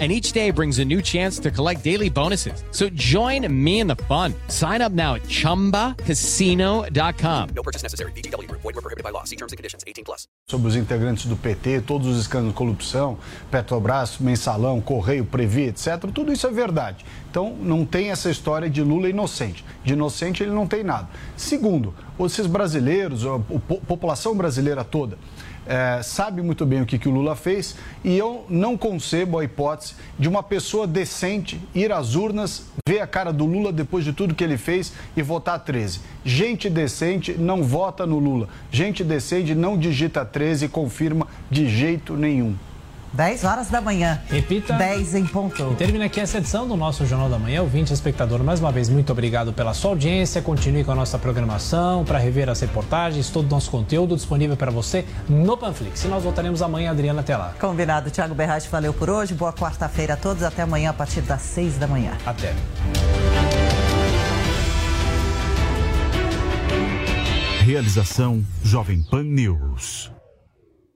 And each day brings a new chance to collect daily bonuses. So join me in the fun. Sign up now at chumbacasino.com. No purchase necessary. Group. Void were prohibited by law. See terms and conditions. 18 plus. sobre os integrantes do PT, todos os escândalos de corrupção, Petrobras, Mensalão, Correio, Previ, etc. Tudo isso é verdade. Então, não tem essa história de Lula inocente. De inocente, ele não tem nada. Segundo, esses brasileiros, a po- população brasileira toda, é, sabe muito bem o que, que o Lula fez e eu não concebo a hipótese de uma pessoa decente ir às urnas, ver a cara do Lula depois de tudo que ele fez e votar 13. Gente decente não vota no Lula. Gente decente não digita 13 e confirma de jeito nenhum. 10 horas da manhã. Repita. 10 em ponto. E termina aqui essa edição do nosso Jornal da Manhã. Ouvinte espectador, mais uma vez, muito obrigado pela sua audiência. Continue com a nossa programação para rever as reportagens, todo o nosso conteúdo disponível para você no Panflix. E nós voltaremos amanhã, Adriana, até lá. Combinado. Thiago Berratti, valeu por hoje. Boa quarta-feira a todos. Até amanhã a partir das 6 da manhã. Até. Realização Jovem Pan News.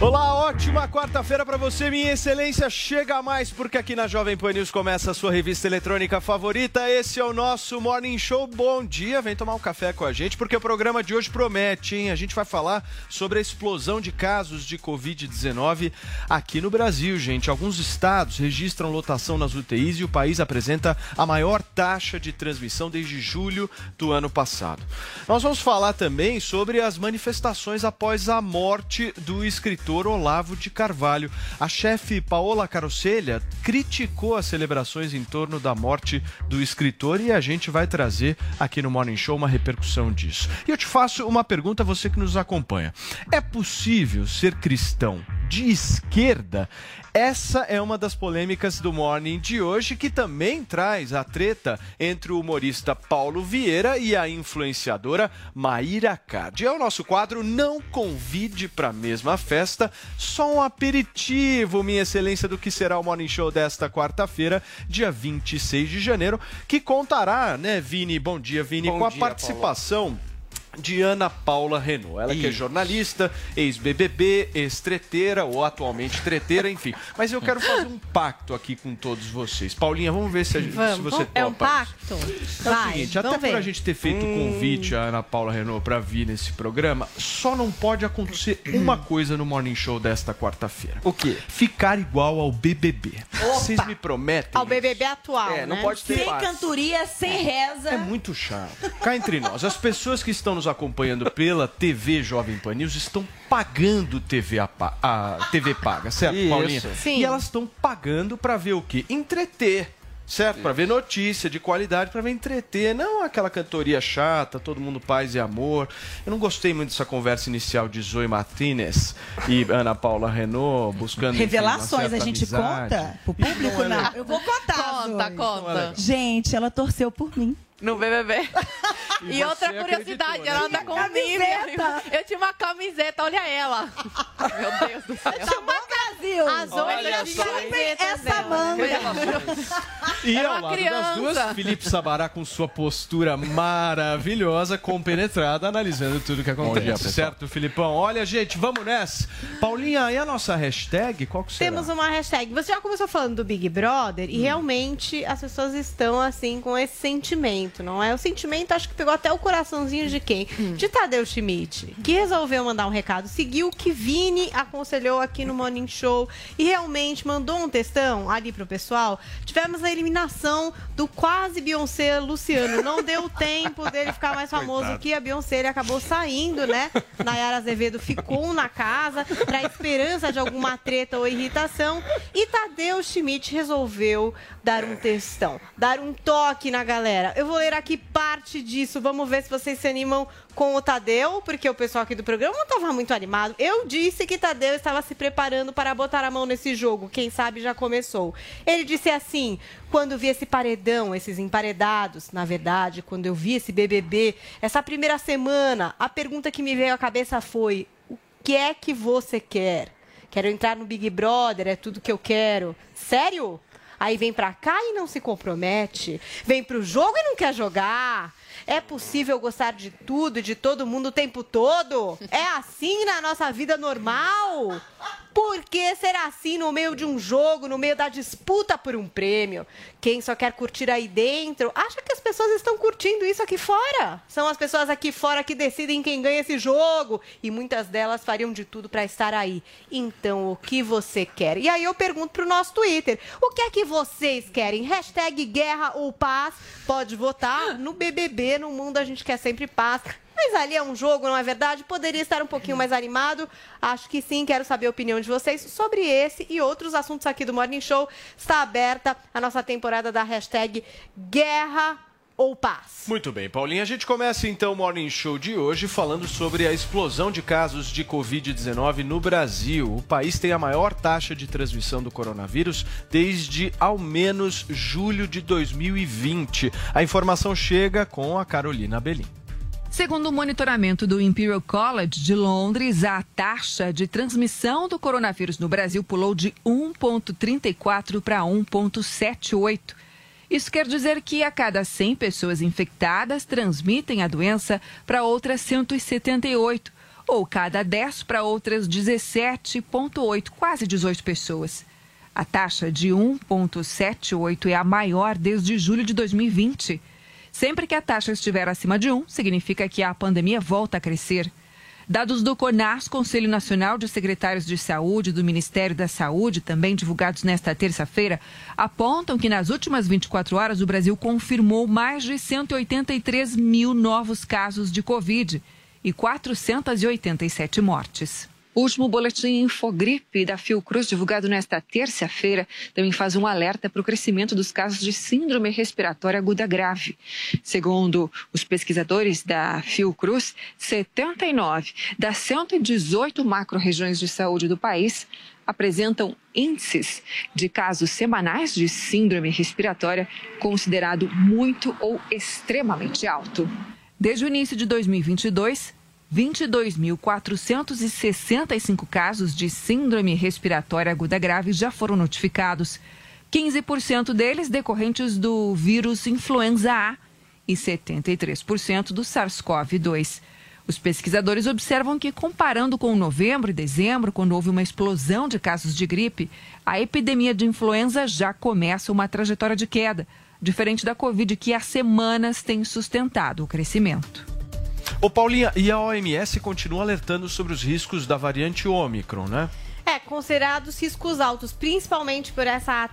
Olá, ótima quarta-feira para você, minha excelência. Chega mais porque aqui na Jovem Pan News começa a sua revista eletrônica favorita. Esse é o nosso Morning Show. Bom dia, vem tomar um café com a gente porque o programa de hoje promete, hein? A gente vai falar sobre a explosão de casos de Covid-19 aqui no Brasil, gente. Alguns estados registram lotação nas UTIs e o país apresenta a maior taxa de transmissão desde julho do ano passado. Nós vamos falar também sobre as manifestações após a morte do escritor Olavo de Carvalho. A chefe Paola Carocelha criticou as celebrações em torno da morte do escritor e a gente vai trazer aqui no Morning Show uma repercussão disso. E eu te faço uma pergunta, você que nos acompanha: é possível ser cristão de esquerda? Essa é uma das polêmicas do Morning de hoje, que também traz a treta entre o humorista Paulo Vieira e a influenciadora Maíra Card. É o nosso quadro Não Convide para a Mesma Festa, só um aperitivo, minha excelência, do que será o Morning Show desta quarta-feira, dia 26 de janeiro, que contará, né, Vini? Bom dia, Vini, Bom com a dia, participação de Ana Paula Renault. Ela que é jornalista, ex-BBB, ex-treteira ou atualmente treteira, enfim. Mas eu quero fazer um pacto aqui com todos vocês. Paulinha, vamos ver se, a gente, se Vamos, você é um topa pacto? É o Vai, seguinte, até vamos por ver. a gente ter feito o Hum. convite à Ana Paula Renault para vir nesse programa, só não pode acontecer uma coisa no Morning Show desta quarta-feira. O quê? Ficar igual ao BBB. Vocês me prometem? Ao BBB atual, É, não né? pode ter Sem paz. cantoria, sem reza. É muito chato. Cá entre nós, as pessoas que estão nos acompanhando pela TV Jovem Pan News estão pagando TV a, a TV paga, certo, Isso. Paulinha? Sim. E elas estão pagando para ver o quê? Entreter. Certo? Para ver notícia de qualidade, para ver entreter, não aquela cantoria chata, todo mundo paz e amor. Eu não gostei muito dessa conversa inicial de Zoe Martinez e Ana Paula Renault buscando enfim, Revelações, a certa gente amizade. conta pro público, Não é não. Eu vou contar, Conta, Zoe. conta. Gente, ela torceu por mim. No BBB. E, você outra acreditou, curiosidade, né? ela anda com um Camiseta. Eu tinha uma camiseta, olha ela. Meu Deus do céu. Tá bom, Brasil? As Olha Essa manga. E Era ao lado das duas, Felipe Sabará com sua postura maravilhosa, compenetrada, analisando tudo que acontece. dia, certo, Filipão? Olha, gente, vamos nessa. Paulinha, e a nossa hashtag? Qual que será? Temos uma hashtag. Você já começou falando do Big Brother e realmente as pessoas estão assim com esse sentimento, não é? O sentimento acho que pegou até o coraçãozinho de quem? De Tadeu Schmidt, que resolveu mandar um recado, seguiu o que Vini aconselhou aqui no Morning Show e realmente mandou um textão ali pro pessoal. Tivemos a eliminação do quase Beyoncé Luciano. Não deu tempo dele ficar mais famoso que a Beyoncé. Ele acabou saindo, né? Nayara Azevedo ficou na casa pra esperança de alguma treta ou irritação. E Tadeu Schmidt resolveu dar um textão, dar um toque na galera. Eu vou ler aqui parte disso. Vamos ver se vocês se animam com o Tadeu, porque o pessoal aqui do programa não estava muito animado. Eu disse que Tadeu estava se preparando para botar a mão nesse jogo. Quem sabe já começou. Ele disse assim: quando vi esse paredão, esses emparedados, na verdade, quando eu vi esse BBB, essa primeira semana, a pergunta que me veio à cabeça foi: o que é que você quer? Quero entrar no Big Brother, é tudo que eu quero. Sério? Aí vem pra cá e não se compromete. Vem pro jogo e não quer jogar. É possível gostar de tudo e de todo mundo o tempo todo? É assim na nossa vida normal? Por que ser assim no meio de um jogo, no meio da disputa por um prêmio? Quem só quer curtir aí dentro, acha que as pessoas estão curtindo isso aqui fora. São as pessoas aqui fora que decidem quem ganha esse jogo. E muitas delas fariam de tudo para estar aí. Então, o que você quer? E aí eu pergunto pro nosso Twitter: o que é que vocês querem? Hashtag guerra ou paz? Pode votar no BBB, no mundo a gente quer sempre paz. Mas ali é um jogo, não é verdade? Poderia estar um pouquinho mais animado? Acho que sim. Quero saber a opinião de vocês sobre esse e outros assuntos aqui do Morning Show. Está aberta a nossa temporada da hashtag Guerra ou Paz. Muito bem, Paulinha. A gente começa então o Morning Show de hoje falando sobre a explosão de casos de Covid-19 no Brasil. O país tem a maior taxa de transmissão do coronavírus desde ao menos julho de 2020. A informação chega com a Carolina Belim. Segundo o monitoramento do Imperial College de Londres, a taxa de transmissão do coronavírus no Brasil pulou de 1,34 para 1,78. Isso quer dizer que a cada 100 pessoas infectadas transmitem a doença para outras 178, ou cada 10 para outras 17,8, quase 18 pessoas. A taxa de 1,78 é a maior desde julho de 2020. Sempre que a taxa estiver acima de 1, significa que a pandemia volta a crescer. Dados do CONAS, Conselho Nacional de Secretários de Saúde do Ministério da Saúde, também divulgados nesta terça-feira, apontam que nas últimas 24 horas o Brasil confirmou mais de 183 mil novos casos de Covid e 487 mortes. O último boletim Infogripe da Fiocruz, divulgado nesta terça-feira, também faz um alerta para o crescimento dos casos de síndrome respiratória aguda grave. Segundo os pesquisadores da Fiocruz, 79 das 118 macro-regiões de saúde do país apresentam índices de casos semanais de síndrome respiratória considerado muito ou extremamente alto. Desde o início de 2022, 22.465 casos de síndrome respiratória aguda grave já foram notificados. 15% deles decorrentes do vírus influenza A e 73% do SARS-CoV-2. Os pesquisadores observam que, comparando com novembro e dezembro, quando houve uma explosão de casos de gripe, a epidemia de influenza já começa uma trajetória de queda, diferente da Covid, que há semanas tem sustentado o crescimento. Ô Paulinha, e a OMS continua alertando sobre os riscos da variante Ômicron, né? É, considerados riscos altos, principalmente por essa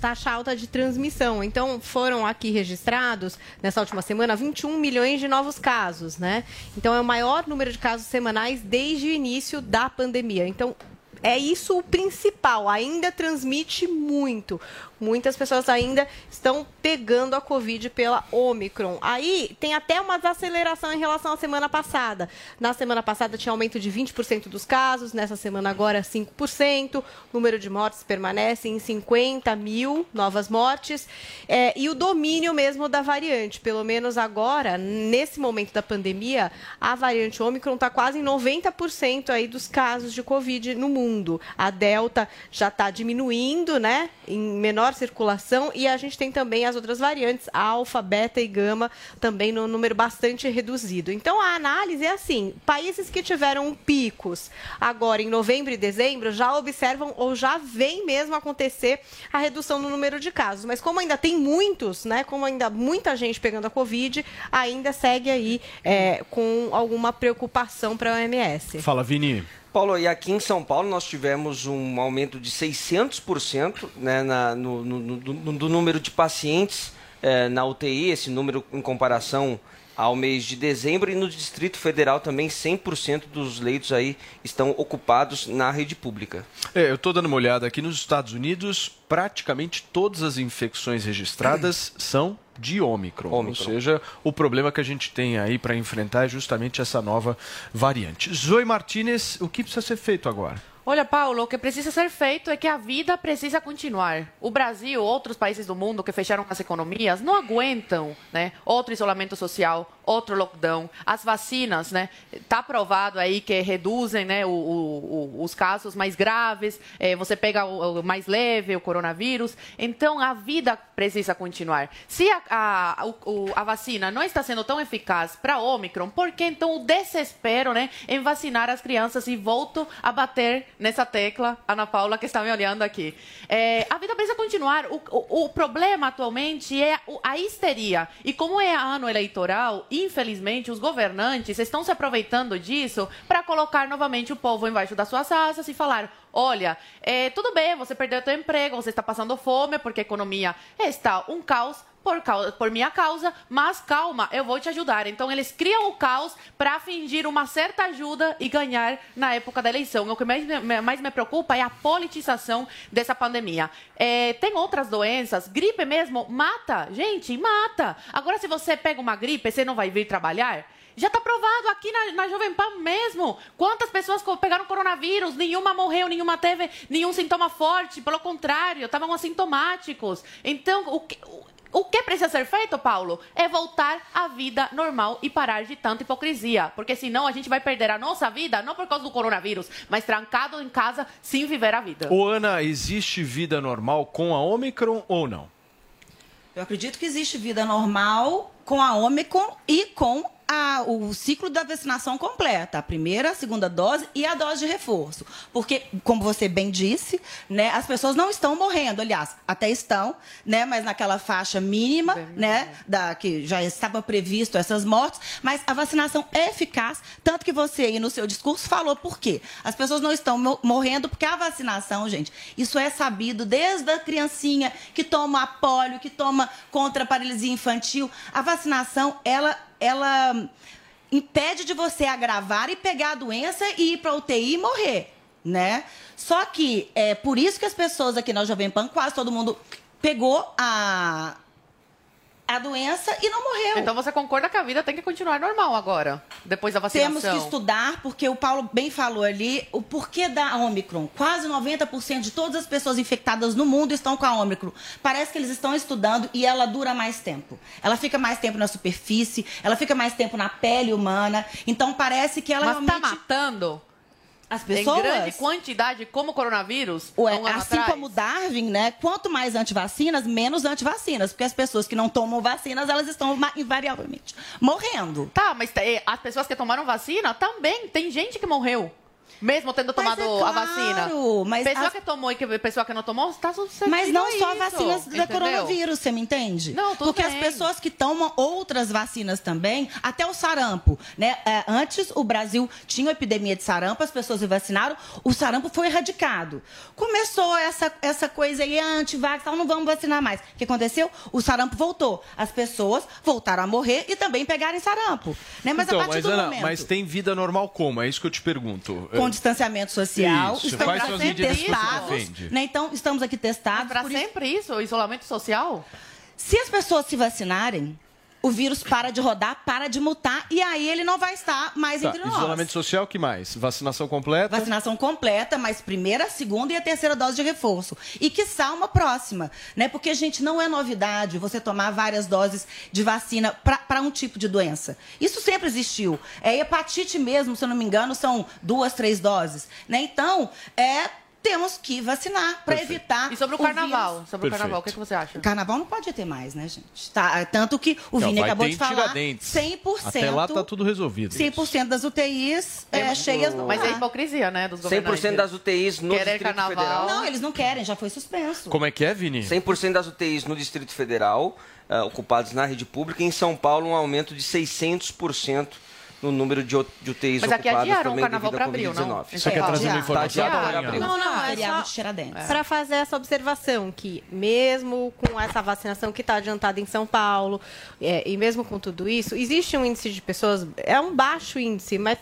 taxa alta de transmissão. Então, foram aqui registrados, nessa última semana, 21 milhões de novos casos, né? Então, é o maior número de casos semanais desde o início da pandemia. Então, é isso o principal, ainda transmite muito. Muitas pessoas ainda estão pegando a Covid pela Omicron. Aí tem até uma desaceleração em relação à semana passada. Na semana passada tinha aumento de 20% dos casos, nessa semana agora 5%. O número de mortes permanece em 50 mil novas mortes. É, e o domínio mesmo da variante, pelo menos agora, nesse momento da pandemia, a variante Omicron está quase em 90% aí dos casos de Covid no mundo. A Delta já está diminuindo, né, em menor circulação, e a gente tem também as outras variantes, Alfa, Beta e Gama, também no número bastante reduzido. Então, a análise é assim, países que tiveram picos agora em novembro e dezembro já observam ou já vem mesmo acontecer a redução no número de casos. Mas como ainda tem muitos, né, como ainda muita gente pegando a Covid, ainda segue aí é, com alguma preocupação para a OMS. Fala, Vini. Paulo, e aqui em São Paulo nós tivemos um aumento de 600% né, na, no, no, no, no número de pacientes eh, na UTI, esse número em comparação ao mês de dezembro, e no Distrito Federal também 100% dos leitos aí estão ocupados na rede pública. É, eu estou dando uma olhada aqui nos Estados Unidos, praticamente todas as infecções registradas são de Ômicron. Ou seja, o problema que a gente tem aí para enfrentar é justamente essa nova variante. Zoe Martinez, o que precisa ser feito agora? Olha, Paulo, o que precisa ser feito é que a vida precisa continuar. O Brasil, outros países do mundo que fecharam as economias, não aguentam né, outro isolamento social, outro lockdown. As vacinas, né? Está provado aí que reduzem né, o, o, os casos mais graves. É, você pega o, o, mais leve, o coronavírus. Então, a vida precisa continuar. Se a, a, a vacina não está sendo tão eficaz para Ômicron, por que então o desespero né, em vacinar as crianças? E volto a bater nessa tecla, Ana Paula, que está me olhando aqui. É, a vida precisa continuar. O, o, o, problema atualmente é a histeria. E como é ano eleitoral, infelizmente, os governantes estão se aproveitando disso para colocar novamente o povo embaixo das suas asas e falar: olha, é, tudo bem, você perdeu seu emprego, você está passando fome porque a economia está um caos, por, causa, por minha causa, mas calma, eu vou te ajudar. Então eles criam o caos para fingir uma certa ajuda e ganhar na época da eleição. O que mais, mais me preocupa é a politização dessa pandemia. É, tem outras doenças, gripe mesmo, mata, gente, mata. Agora, se você pega uma gripe, você não vai vir trabalhar? Já está provado aqui na, na Jovem Pan mesmo. Quantas pessoas pegaram coronavírus? Nenhuma morreu, nenhuma teve nenhum sintoma forte. Pelo contrário, estavam assintomáticos. Então, o que, o que precisa ser feito, Paulo, é voltar à vida normal e parar de tanta hipocrisia. Porque senão a gente vai perder a nossa vida, não por causa do coronavírus, mas trancado em casa sem viver a vida. Ô, Ana, existe vida normal com a Omicron ou não? Eu acredito que existe vida normal com a Omicron e com a, o ciclo da vacinação completa, a primeira, a segunda dose e a dose de reforço. Porque, como você bem disse, né, as pessoas não estão morrendo, aliás, até estão, né, mas naquela faixa mínima, né, da, que já estava previsto essas mortes, mas a vacinação é eficaz, tanto que você aí no seu discurso falou por quê. As pessoas não estão morrendo porque a vacinação, gente, isso é sabido desde a criancinha que toma polio, que toma contra a paralisia infantil. A vacinação, ela ela impede de você agravar e pegar a doença e ir para UTI e morrer, né? Só que é por isso que as pessoas aqui na Jovem Pan, quase todo mundo pegou a, a doença e não morreu. Então você concorda que a vida tem que continuar normal agora, depois da vacinação? Temos que estudar, porque o Paulo bem falou ali, o porquê da Omicron. Quase 90% de todas as pessoas infectadas no mundo estão com a Omicron. Parece que eles estão estudando e ela dura mais tempo. Ela fica mais tempo na superfície, ela fica mais tempo na pele humana. Então parece que ela Mas realmente... tá matando? As pessoas. Em grande quantidade, como o coronavírus. Ué, um assim atrás. como Darwin, né? Quanto mais antivacinas, menos antivacinas. Porque as pessoas que não tomam vacinas, elas estão invariavelmente morrendo. Tá, mas eh, as pessoas que tomaram vacina também. Tem gente que morreu. Mesmo tendo tomado é a claro, vacina. mas pessoa as- que tomou e que, pessoa que não tomou, está suscetível Mas não a só vacinas da coronavírus, você me entende? Não, tudo Porque bem. as pessoas que tomam outras vacinas também, até o sarampo, né? É, antes o Brasil tinha uma epidemia de sarampo, as pessoas se vacinaram, o sarampo foi erradicado. Começou essa, essa coisa aí, anti-vax, tal, não vamos vacinar mais. O que aconteceu? O sarampo voltou. As pessoas voltaram a morrer e também pegarem sarampo. Né? Mas então, a partir mas, do Ana, momento... mas tem vida normal como? É isso que eu te pergunto. Com com distanciamento social. Isso, estamos sempre você testados. Né? Então, estamos aqui testados. Para sempre isso, o isolamento social? Se as pessoas se vacinarem, o vírus para de rodar, para de mutar, e aí ele não vai estar mais Tá, entre nós. isolamento social, o que mais? Vacinação completa? Vacinação completa, mas primeira, segunda e a terceira dose de reforço. E quiçá uma próxima, né? Porque, gente, não é novidade você tomar várias doses de vacina para um tipo de doença. Isso sempre existiu. É hepatite mesmo, se eu não me engano, são duas, três doses. Né? Então, é. Temos que vacinar para evitar. E sobre o carnaval? Sobre o carnaval, o que, que você acha? Carnaval não pode ter mais, né, gente? Tá, tanto que o Vini acabou de falar. Tiradentes. 100%. Até lá tá tudo resolvido. 100% das UTIs é, cheias no Mas é hipocrisia, né, dos governantes. 100% das UTIs no Querer Distrito carnaval. Federal. Não, eles não querem, já foi suspenso. Como é que é, Vini? 100% das UTIs no Distrito Federal, ah, ocupadas na rede pública. Em São Paulo, um aumento de 600% no número de, UTIs Mas aqui ocupadas adiaram por o meio carnaval devido à abril, não? Covid-19. Você quer trazer uma Tá informação? abril. Não, não, é só para fazer essa observação que mesmo com essa vacinação que está adiantada em São Paulo é, e mesmo com tudo isso, existe um índice de pessoas, é um baixo índice, mas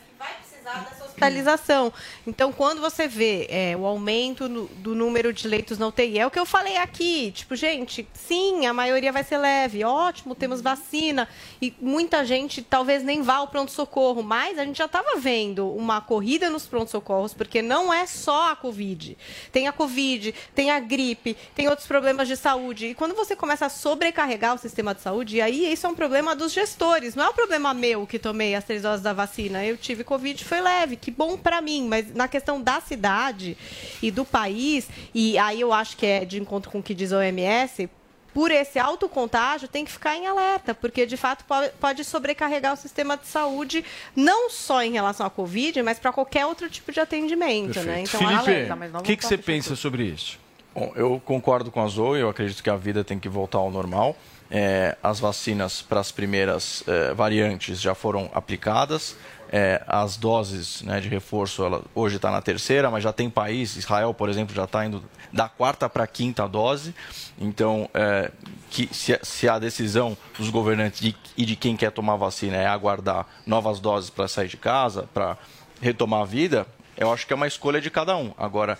dessa hospitalização. Então, quando você vê é, o aumento no- do número de leitos na UTI, é o que eu falei aqui, tipo, gente, sim, a maioria vai ser leve, ótimo, temos vacina, e muita gente talvez nem vá ao pronto-socorro, mas a gente já estava vendo uma corrida nos pronto-socorros, porque não é só a Covid. Tem a Covid, tem a gripe, tem outros problemas de saúde. E quando você começa a sobrecarregar o sistema de saúde, aí isso é um problema dos gestores, não é um problema meu que tomei as três doses da vacina. Eu tive Covid, foi leve, que bom para mim, mas na questão da cidade e do país, e aí eu acho que é de encontro com o que diz a OMS, por esse alto contágio, tem que ficar em alerta, porque de fato po- pode sobrecarregar o sistema de saúde, não só em relação à Covid, mas para qualquer outro tipo de atendimento. Né? Então, Felipe, alerta, mas não o que, que você pensa sobre isso? Bom, eu concordo com a Zoe, eu acredito que a vida tem que voltar ao normal. É, as vacinas para as primeiras é, variantes já foram aplicadas. É, as doses né, de reforço, ela hoje está na terceira, mas já tem país, Israel, por exemplo, já está indo da quarta para a quinta dose. Então, é, que, se, se a decisão dos governantes de- e de quem quer tomar vacina é aguardar novas doses para sair de casa, para retomar a vida, eu acho que é uma escolha de cada um. Agora,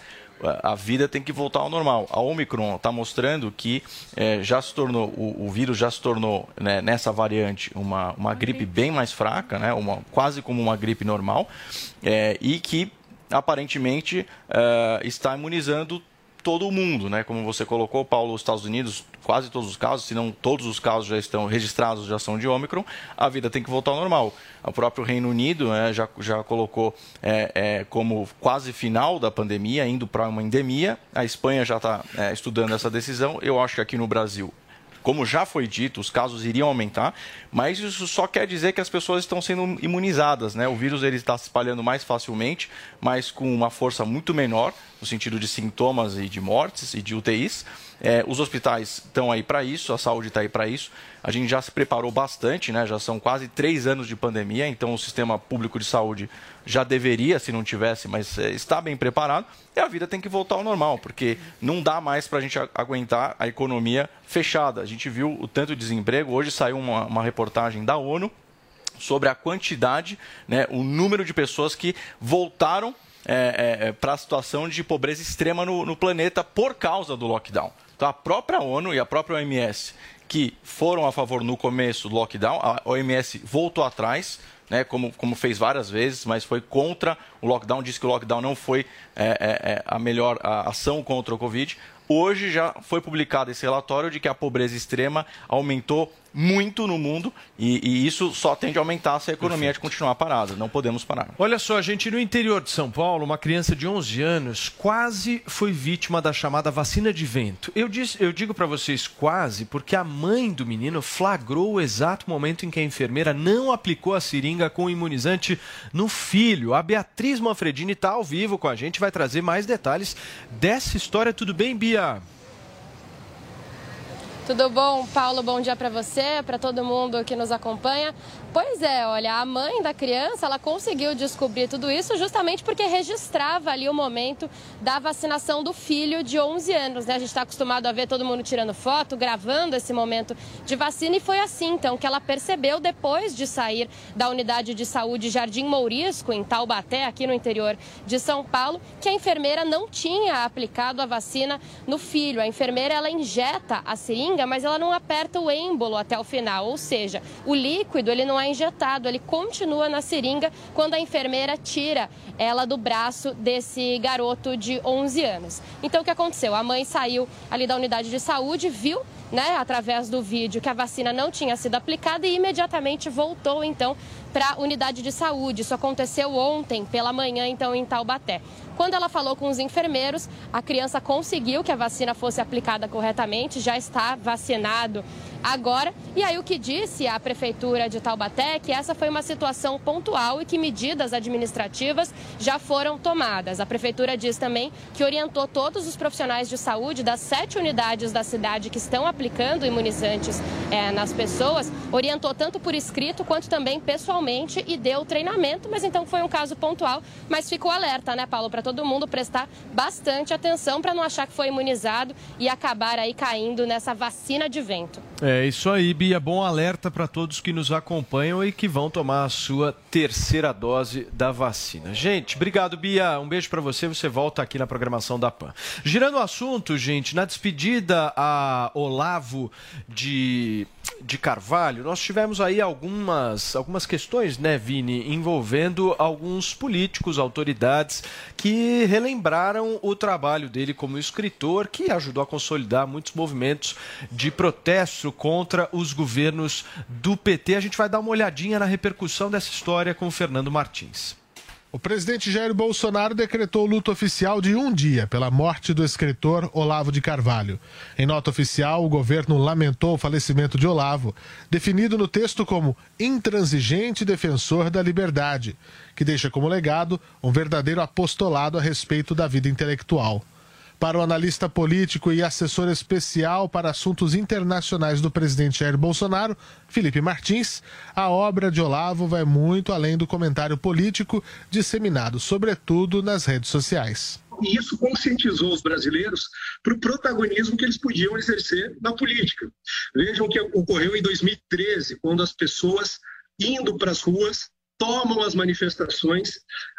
a vida tem que voltar ao normal. A Omicron está mostrando que eh, já se tornou, o, o vírus já se tornou, né, nessa variante, uma, uma gripe bem mais fraca, né, uma, quase como uma gripe normal, eh, e que aparentemente eh, está imunizando todo o mundo, né? Como você colocou, Paulo, os Estados Unidos, quase todos os casos, se não todos os casos já estão registrados, já são de Ômicron, a vida tem que voltar ao normal. O próprio Reino Unido né, já, já colocou é, é, como quase final da pandemia, indo para uma endemia. A Espanha já está é, estudando essa decisão. Eu acho que aqui no Brasil como já foi dito, os casos iriam aumentar, mas isso só quer dizer que as pessoas estão sendo imunizadas, né? O vírus ele está se espalhando mais facilmente, mas com uma força muito menor, no sentido de sintomas e de mortes e de UTIs. É, os hospitais estão aí para isso, a saúde está aí para isso. A gente já se preparou bastante, né? Já são quase três anos de pandemia, então o sistema público de saúde já deveria, se não tivesse, mas é, está bem preparado. E a vida tem que voltar ao normal, porque não dá mais para a gente aguentar a economia fechada. A gente viu o tanto de desemprego. Hoje saiu uma, uma reportagem da ONU sobre a quantidade, né, o número de pessoas que voltaram para a situação de pobreza extrema no, no planeta por causa do lockdown. Então, a própria ONU e a própria OMS, que foram a favor no começo do lockdown, a OMS voltou atrás, né, como, como fez várias vezes, mas foi contra o lockdown, disse que o lockdown não foi é, é, é, a melhor a ação contra o Covid. Hoje já foi publicado esse relatório de que a pobreza extrema aumentou muito no mundo e, e isso só tende a aumentar se a economia continuar parada. Não podemos parar. Olha só, gente, no interior de São Paulo, uma criança de 11 anos quase foi vítima da chamada vacina de vento. Eu, disse, eu digo para vocês quase porque a mãe do menino flagrou o exato momento em que a enfermeira não aplicou a seringa com o imunizante no filho. A Beatriz Manfredini está ao vivo com a gente, vai trazer mais detalhes dessa história. Tudo bem, Bia? Tudo bom, Paulo? Bom dia para você, para todo mundo que nos acompanha. Pois é, olha, a mãe da criança, ela conseguiu descobrir tudo isso justamente porque registrava ali o momento da vacinação do filho de 11 anos, né? A gente está acostumado a ver todo mundo tirando foto, gravando esse momento de vacina e foi assim, então, que ela percebeu depois de sair da unidade de saúde Jardim Mourisco, em Taubaté, aqui no interior de São Paulo, que a enfermeira não tinha aplicado a vacina no filho. A enfermeira, ela injeta a seringa, mas ela não aperta o êmbolo até o final, ou seja, o líquido, ele não é injetado, ele continua na seringa quando a enfermeira tira ela do braço desse garoto de 11 anos. Então o que aconteceu? A mãe saiu ali da unidade de saúde, viu né, através do vídeo que a vacina não tinha sido aplicada e imediatamente voltou então para a unidade de saúde. Isso aconteceu ontem pela manhã então em Taubaté. Quando ela falou com os enfermeiros, a criança conseguiu que a vacina fosse aplicada corretamente, já está vacinado agora. E aí o que disse a prefeitura de Taubaté é que essa foi uma situação pontual e que medidas administrativas já foram tomadas. A prefeitura diz também que orientou todos os profissionais de saúde das sete unidades da cidade que estão imunizantes é, nas pessoas, orientou tanto por escrito quanto também pessoalmente e deu treinamento, mas então foi um caso pontual, mas ficou alerta, né, Paulo, para todo mundo prestar bastante atenção para não achar que foi imunizado e acabar aí caindo nessa vacina de vento. É isso aí, Bia. Bom alerta para todos que nos acompanham e que vão tomar a sua terceira dose da vacina. Gente, obrigado, Bia. Um beijo para você. Você volta aqui na programação da PAN. Girando o assunto, gente, na despedida a Olavo de, de Carvalho, nós tivemos aí algumas, algumas questões, né, Vini, envolvendo alguns políticos, autoridades que relembraram o trabalho dele como escritor, que ajudou a consolidar muitos movimentos de protesto contra os governos do PT. A gente vai dar uma olhadinha na repercussão dessa história com o Fernando Martins. O presidente Jair Bolsonaro decretou luto oficial de um dia pela morte do escritor Olavo de Carvalho. Em nota oficial, o governo lamentou o falecimento de Olavo, definido no texto como intransigente defensor da liberdade, que deixa como legado um verdadeiro apostolado a respeito da vida intelectual. Para o analista político e assessor especial para assuntos internacionais do presidente Jair Bolsonaro, Felipe Martins, a obra de Olavo vai muito além do comentário político disseminado, sobretudo nas redes sociais. E isso conscientizou os brasileiros para o protagonismo que eles podiam exercer na política. Vejam o que ocorreu em 2013, quando as pessoas indo para as ruas tomam as manifestações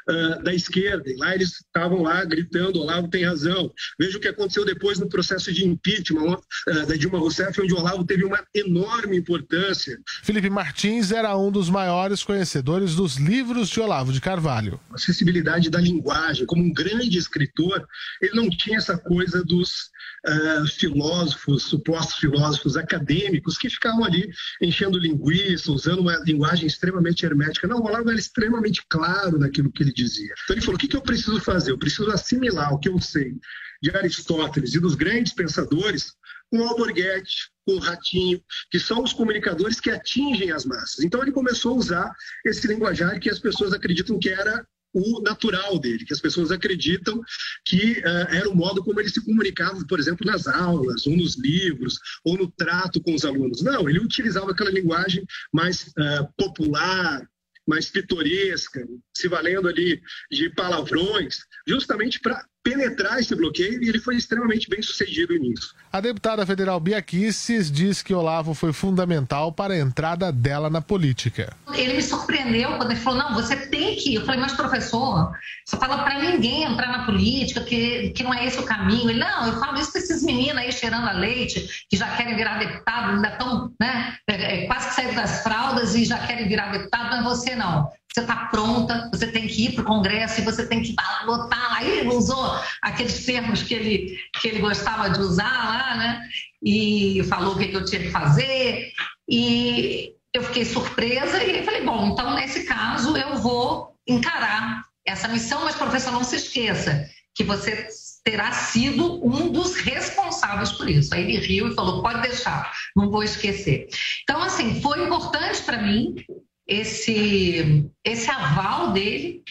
uh, da esquerda. E lá eles estavam lá gritando, Olavo tem razão. Veja o que aconteceu depois no processo de impeachment uh, da Dilma Rousseff, onde Olavo teve uma enorme importância. Felipe Martins era um dos maiores conhecedores dos livros de Olavo de Carvalho. A acessibilidade da linguagem, como um grande escritor, ele não tinha essa coisa dos uh, filósofos, supostos filósofos acadêmicos que ficavam ali enchendo linguiça, usando uma linguagem extremamente hermética. Não, o Olavo era extremamente claro naquilo que ele dizia. Então ele falou: o que, que eu preciso fazer? Eu preciso assimilar o que eu sei de Aristóteles e dos grandes pensadores com Alborguete, com o Ratinho, que são os comunicadores que atingem as massas. Então ele começou a usar esse linguajar que as pessoas acreditam que era o natural dele, que as pessoas acreditam que uh, era o modo como ele se comunicava, por exemplo, nas aulas, ou nos livros, ou no trato com os alunos. Não, ele utilizava aquela linguagem mais uh, popular, mais pitoresca, se valendo ali de palavrões, justamente para penetrar esse bloqueio e ele foi extremamente bem sucedido nisso. A deputada federal Bia Kicis diz que Olavo foi fundamental para a entrada dela na política. Ele me surpreendeu quando ele falou: não, você tem que ir. Eu falei, mas professor, você fala para ninguém entrar na política, que, que não é esse o caminho. Ele, não, eu falo isso para esses meninos aí cheirando a leite, que já querem virar deputado, ainda estão né, é, é, quase que saindo das fraldas e já querem virar deputado, não é você não você está pronta, você tem que ir para o Congresso e você tem que lá, botar lá. Ele usou aqueles termos que ele, que ele gostava de usar lá, né? E falou o que, eu tinha que fazer. E eu fiquei surpresa e falei, bom, então nesse caso eu vou encarar essa missão, mas professor, não se esqueça que você terá sido um dos responsáveis por isso. Aí ele riu e falou, pode deixar, não vou esquecer. Então, assim, foi importante para mim esse, esse aval dele,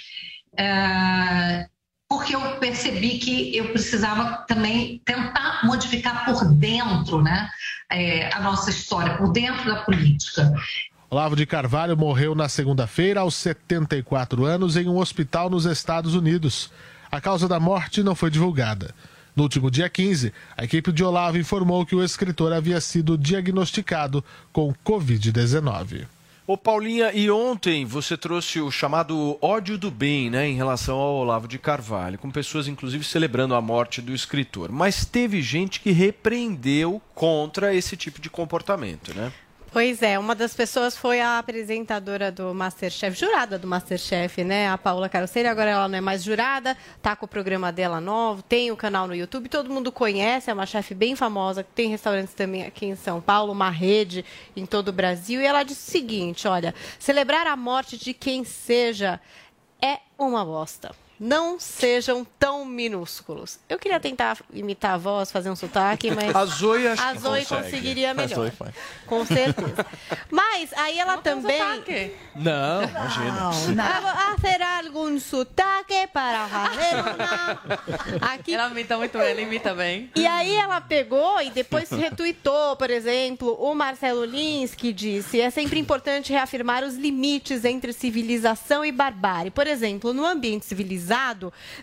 é, porque eu percebi que eu precisava também tentar modificar por dentro né, é, a nossa história, por dentro da política. Olavo de Carvalho morreu na segunda-feira, aos 74 anos, em um hospital nos Estados Unidos. A causa da morte não foi divulgada. No último dia 15, a equipe de Olavo informou que o escritor havia sido diagnosticado com Covid-19. Ô Paulinha, e ontem você trouxe o chamado ódio do bem, né, em relação ao Olavo de Carvalho, com pessoas inclusive celebrando a morte do escritor. Mas teve gente que repreendeu contra esse tipo de comportamento, né? Pois é, uma das pessoas foi a apresentadora do Masterchef, jurada do Masterchef, né? A Paula Carosseiro, agora ela não é mais jurada, tá com o programa dela novo, tem o canal no YouTube, todo mundo conhece, é uma chefe bem famosa, tem restaurantes também aqui em São Paulo, uma rede em todo o Brasil, e ela disse o seguinte, olha, celebrar a morte de quem seja é uma bosta não sejam tão minúsculos. Eu queria tentar imitar a voz, fazer um sotaque, mas a Zoe, acho a que Zoe consegue. conseguiria melhor. A Zoe faz. Com certeza. Mas aí ela também. Não, imagina. Ah, Fazer algum sotaque para fazer uma. Aqui. Ela imita muito bem, ela imita bem. E aí ela pegou e depois retuitou, por exemplo, o Marcelo Lins, que disse: é sempre importante reafirmar os limites entre civilização e barbárie. Por exemplo, no ambiente civilizado,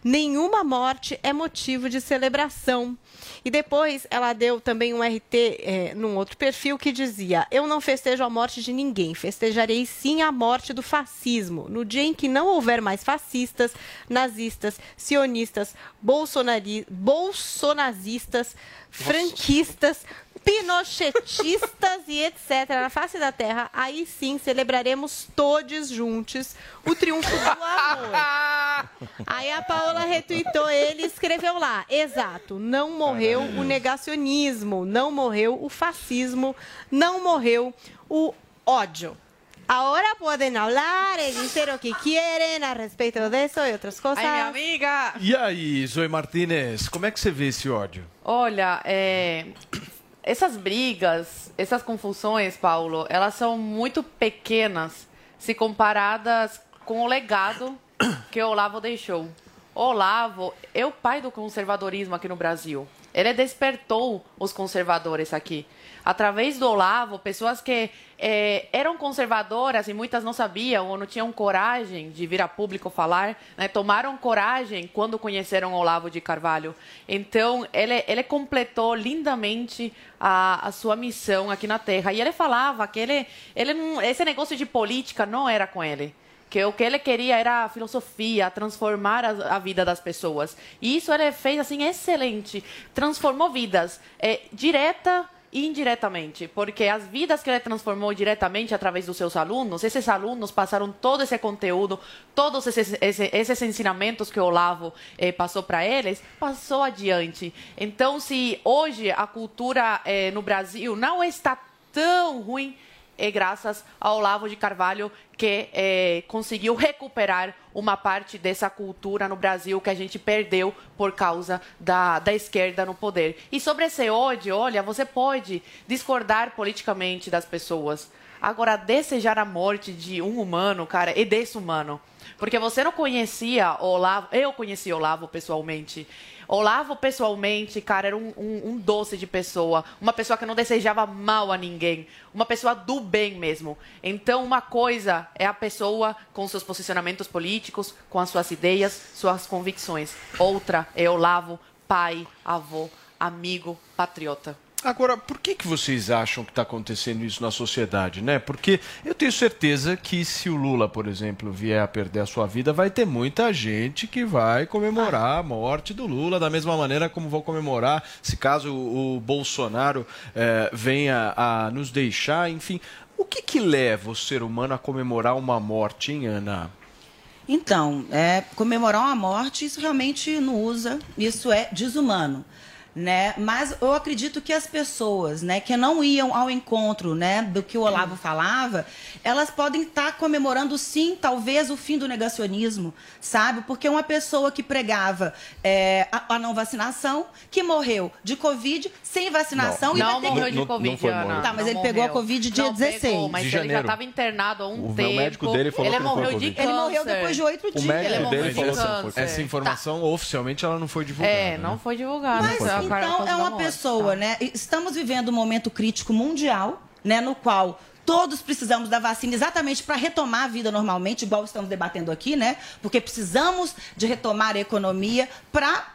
nenhuma morte é motivo de celebração. E depois ela deu também um RT é, num outro perfil que dizia: Eu não festejo a morte de ninguém, festejarei sim a morte do fascismo. No dia em que não houver mais fascistas, nazistas, sionistas, bolsonari, bolsonazistas, franquistas, pinochetistas e etc. na face da terra, aí sim celebraremos todos juntos o triunfo do amor. Aí a Paola retuitou ele e escreveu lá: exato, não morreu o negacionismo, não morreu o fascismo, não morreu o ódio. Ahora pueden hablar y decir lo que quieren a respeito disso e outras coisas. Ai, minha amiga! E aí, Zoe Martinez, como é que você vê esse ódio? Olha, é, essas brigas, essas confusões, Paulo, elas são muito pequenas se comparadas com o legado que o Olavo deixou. Olavo é o pai do conservadorismo aqui no Brasil. Ele despertou os conservadores aqui. Através do Olavo, pessoas que eh, eram conservadoras e muitas não sabiam ou não tinham coragem de vir a público falar, né, tomaram coragem quando conheceram Olavo de Carvalho. Então, ele, ele completou lindamente a, a sua missão aqui na Terra. E ele falava que ele, ele esse negócio de política não era com ele que o que ele queria era a filosofia, transformar a, a, vida das pessoas. E isso ele fez assim excelente, transformou vidas, é, direta e indiretamente, porque as vidas que ele transformou diretamente através dos seus alunos, esses alunos passaram todo esse conteúdo, todos esses, esses, esses ensinamentos que o Olavo eh, passou para eles, passou adiante. Então, se hoje a cultura eh, no Brasil não está tão ruim, é graças ao Olavo de Carvalho que é, conseguiu recuperar uma parte dessa cultura no Brasil que a gente perdeu por causa da, da esquerda no poder. E sobre esse ódio, olha, você pode discordar politicamente das pessoas. Agora, desejar a morte de um humano, cara, é desumano. Porque você não conhecia Olavo, eu conheci Olavo pessoalmente. Olavo, pessoalmente, cara, era um, um, um, doce de pessoa. Uma pessoa que não desejava mal a ninguém. Uma pessoa do bem mesmo. Então, uma coisa é a pessoa com seus posicionamentos políticos, com as suas ideias, suas convicções. Outra é Olavo, pai, avô, amigo, patriota. Agora, por que, que vocês acham que está acontecendo isso na sociedade, né? Porque eu tenho certeza que se o Lula, por exemplo, vier a perder a sua vida, vai ter muita gente que vai comemorar a morte do Lula da mesma maneira como vão comemorar se caso o Bolsonaro eh, venha a nos deixar, enfim. O que, que leva o ser humano a comemorar uma morte, hein, Ana? Então, é, comemorar uma morte, isso realmente não usa, isso é desumano. Né? Mas eu acredito que as pessoas, né, que não iam ao encontro, né, do que o Olavo falava, elas podem estar comemorando sim, talvez o fim do negacionismo, sabe? Porque uma pessoa que pregava é, a, a não vacinação, que morreu de covid sem vacinação não. e não vai ter morreu que... de covid, Ana. Tá, mas não ele pegou a morreu. covid dia não 16. Pegou, mas De ele já estava internado há um O tempo. médico dele falou ele que não morreu de câncer. Ele morreu depois de oito O dias. médico Ele dele morreu falou não câncer. Essa informação oficialmente ela não foi divulgada. É, não né? foi divulgado. Mas Foi a então é uma pessoa, tá. né? Estamos vivendo um momento crítico mundial, né? No qual todos precisamos da vacina exatamente para retomar a vida normalmente, igual estamos debatendo aqui, né? Porque precisamos de retomar a economia para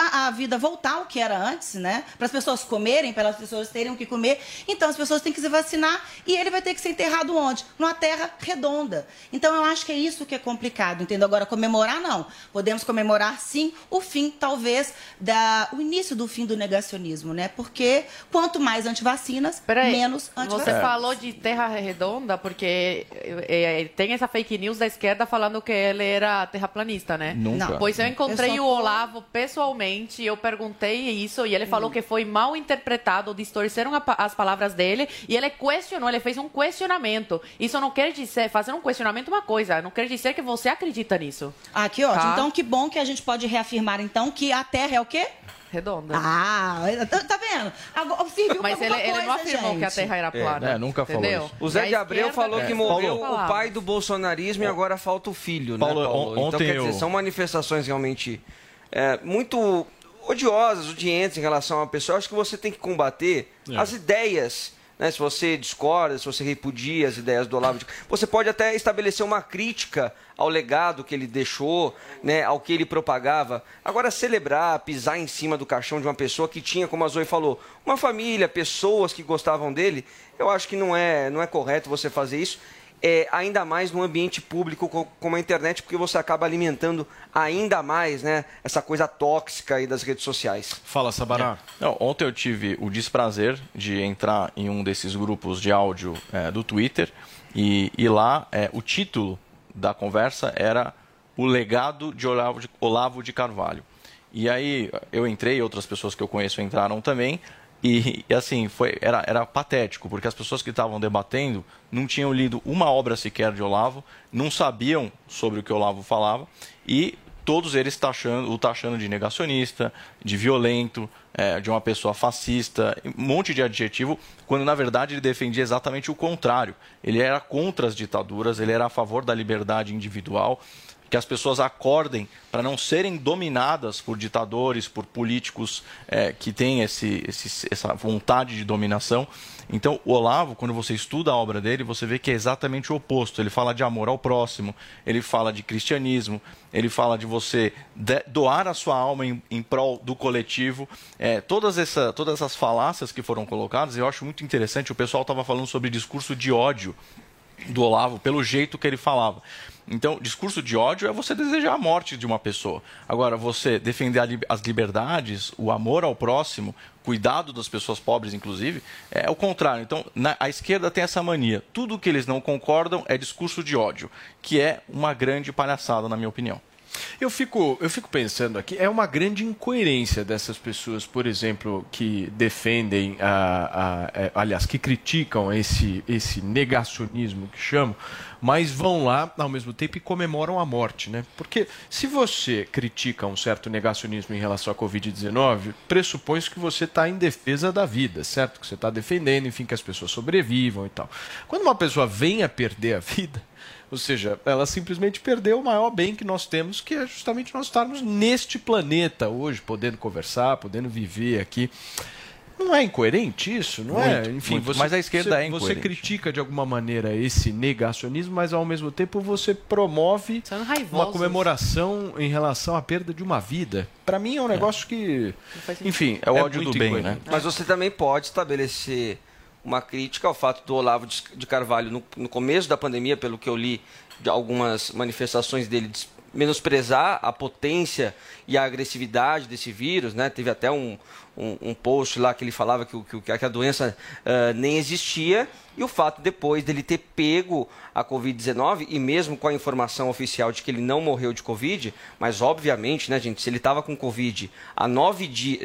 a, a vida voltar ao que era antes, né? Para as pessoas comerem, para as pessoas terem o que comer. Então as pessoas têm que se vacinar e ele vai ter que ser enterrado onde? Numa terra redonda. Então eu acho que é isso que é complicado, entendeu? Agora comemorar não. Podemos comemorar sim o fim, talvez, da o início do fim do negacionismo, né? Porque quanto mais antivacinas, Peraí, menos você antivacinas. falou de terra redonda porque é, é, tem essa fake news da esquerda falando que ele era terraplanista, né? Nunca. Não. Pois eu encontrei Eu só o Olavo pessoalmente, eu perguntei isso e ele falou que foi mal interpretado, distorceram a as palavras dele e ele questionou, ele fez um questionamento. Isso não quer dizer, fazer um questionamento é uma coisa, não quer dizer que você acredita nisso. Ah, que ótimo. Tá. Então que bom que a gente pode reafirmar então que a terra é o quê? Redonda. Ah, tá tá vendo? Agora, serviu Mas ele, ele não afirmou que a gente. Terra era plana. É, nunca falou entendeu? isso. O Zé de Abreu falou que distorceu morreu as o pai do bolsonarismo e agora falta o filho, Paulo, né, Paulo? então, ontem quer dizer, eu- são manifestações realmente é, muito odiosas, odiantes em relação a uma pessoa. Eu acho que você tem que combater É. as ideias. Né? Se você discorda, se você repudia as ideias do Olavo, de- você pode até estabelecer uma crítica ao legado que ele deixou, né, ao que ele propagava. Agora, celebrar, pisar em cima do caixão de uma pessoa que tinha, como a Zoe falou, uma família, pessoas que gostavam dele, eu acho que não é, não é correto você fazer isso é, ainda mais num ambiente público co- como a internet, porque você acaba alimentando ainda mais né, essa coisa tóxica aí das redes sociais. Fala, Sabará. Não, ontem eu tive o desprazer de entrar em um desses grupos de áudio é, do Twitter e, e lá é, o título da conversa era O Legado de Olavo, de Olavo de Carvalho. E aí eu entrei, outras pessoas que eu conheço entraram também. E, e, assim, foi, era, era patético, porque as pessoas que estavam debatendo não tinham lido uma obra sequer de Olavo, não sabiam sobre o que Olavo falava, e todos eles taxando, o taxando de negacionista, de violento, é, de uma pessoa fascista, um monte de adjetivo, quando na verdade ele defendia exatamente o contrário. Ele era contra as ditaduras, ele era a favor da liberdade individual, que as pessoas acordem para não serem dominadas por ditadores, por políticos é, que têm esse, esse, essa vontade de dominação. Então, o Olavo, quando você estuda a obra dele, você vê que é exatamente o oposto. Ele fala de amor ao próximo, ele fala de cristianismo, ele fala de você doar a sua alma em, em prol do coletivo. É, todas, essa, todas essas falácias que foram colocadas, eu acho muito interessante. O pessoal estava falando sobre discurso de ódio do Olavo pelo jeito que ele falava. Então, discurso de ódio é você desejar a morte de uma pessoa. Agora, você defender as liberdades, o amor ao próximo, cuidado das pessoas pobres, inclusive, é o contrário. Então, na- a esquerda tem essa mania. Tudo que eles não concordam é discurso de ódio, que é uma grande palhaçada, na minha opinião. Eu fico, eu fico pensando aqui, é uma grande incoerência dessas pessoas, por exemplo, que defendem, a, a- é, aliás, que criticam esse, esse negacionismo que chamam, mas vão lá ao mesmo tempo e comemoram a morte, né? Porque se você critica um certo negacionismo em relação à Covid-19, pressupõe que você está em defesa da vida, certo? Que você está defendendo, enfim, que as pessoas sobrevivam e tal. Quando uma pessoa vem a perder a vida, ou seja, ela simplesmente perdeu o maior bem que nós temos, que é justamente nós estarmos neste planeta hoje, podendo conversar, podendo viver aqui. Não é incoerente isso, não é? Muito, Enfim, muito. você, Mas a esquerda você, é Você incoerente. critica de alguma maneira esse negacionismo, mas ao mesmo tempo você promove uma comemoração em relação à perda de uma vida. Para mim é um negócio que, enfim, É o ódio muito do bem, incoerente. né? Mas você também pode estabelecer uma crítica ao fato do Olavo de Carvalho, no, no começo da pandemia, pelo que eu li de algumas manifestações dele, menosprezar a potência e a agressividade desse vírus, né? Teve até um, um, um post lá que ele falava que, que, que a doença uh, nem existia e o fato depois dele ter pego a Covid-19 e mesmo com a informação oficial de que ele não morreu de Covid, mas obviamente, né, gente, se ele estava com Covid há nove, di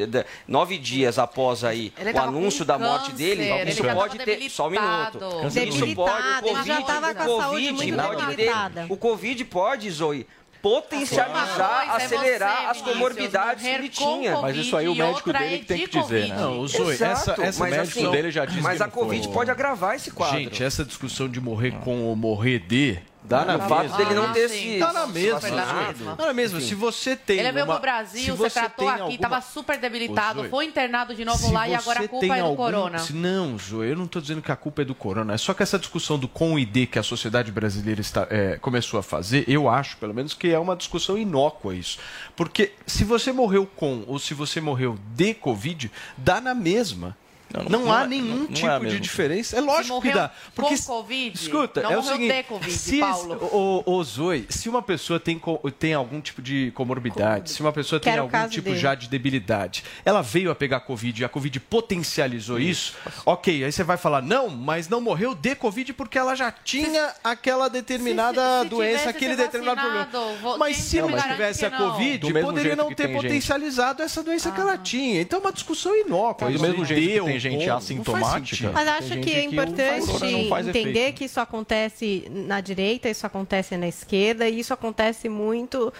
nove dias após aí Ele o anúncio da morte câncer, dele, ele isso pode ter só um minuto. debilitado. Isso pode o Debilitado, ele já Covid, a o Covid pode o Covid pode, Zoe, potencializar, é acelerar você, as comorbidades que ele tinha. Mas isso aí o Covid médico dele é que tem que dizer, né? Covid. Não, Zoe, Exato, essa, essa mas o médico assim, dele já disse Mas que a não foi. Covid pode agravar esse quadro. Gente, essa discussão de morrer com ou morrer de. Dá na o fato mesma. dele não ter se. Dá na mesma. Dá na mesma. Dá na mesma. Se você tem. Ele veio pro Brasil, se tratou tem aqui, alguma- tava super debilitado, foi internado de novo Se lá e agora a culpa tem é do algum- corona. se- Não, Zoe, eu não estou dizendo que a culpa é do corona. É só que essa discussão do com e de que a sociedade brasileira está, é, começou a fazer, eu acho, pelo menos, que é uma discussão inócua isso. Porque se você morreu com ou se você morreu de Covid, dá na mesma. Não, Não, não há é- nenhum não- não é tipo a de diferença. É lógico que dá. Porque, com Covid, escuta, não é o morreu seguinte, de Covid, se, Paulo. o, o Zoe, se uma pessoa tem, tem algum tipo de comorbidade, se uma pessoa Que tem algum tipo dele. já de debilidade, ela veio a pegar Covid e a Covid potencializou isso, ok, aí você vai falar, não, mas não morreu de Covid porque ela já tinha aquela determinada Se- se- se doença, aquele determinado vacinado, problema. vou- Mas se não tivesse a? Covid, poderia não ter tem gente- potencializado essa doença que ela tinha. Então é uma discussão inócua. Do Isso mesmo jeito que ou tem gente assintomática. Mas acho que é que importante não faz entender efeito. que isso acontece na direita, isso acontece na esquerda, e isso acontece muito.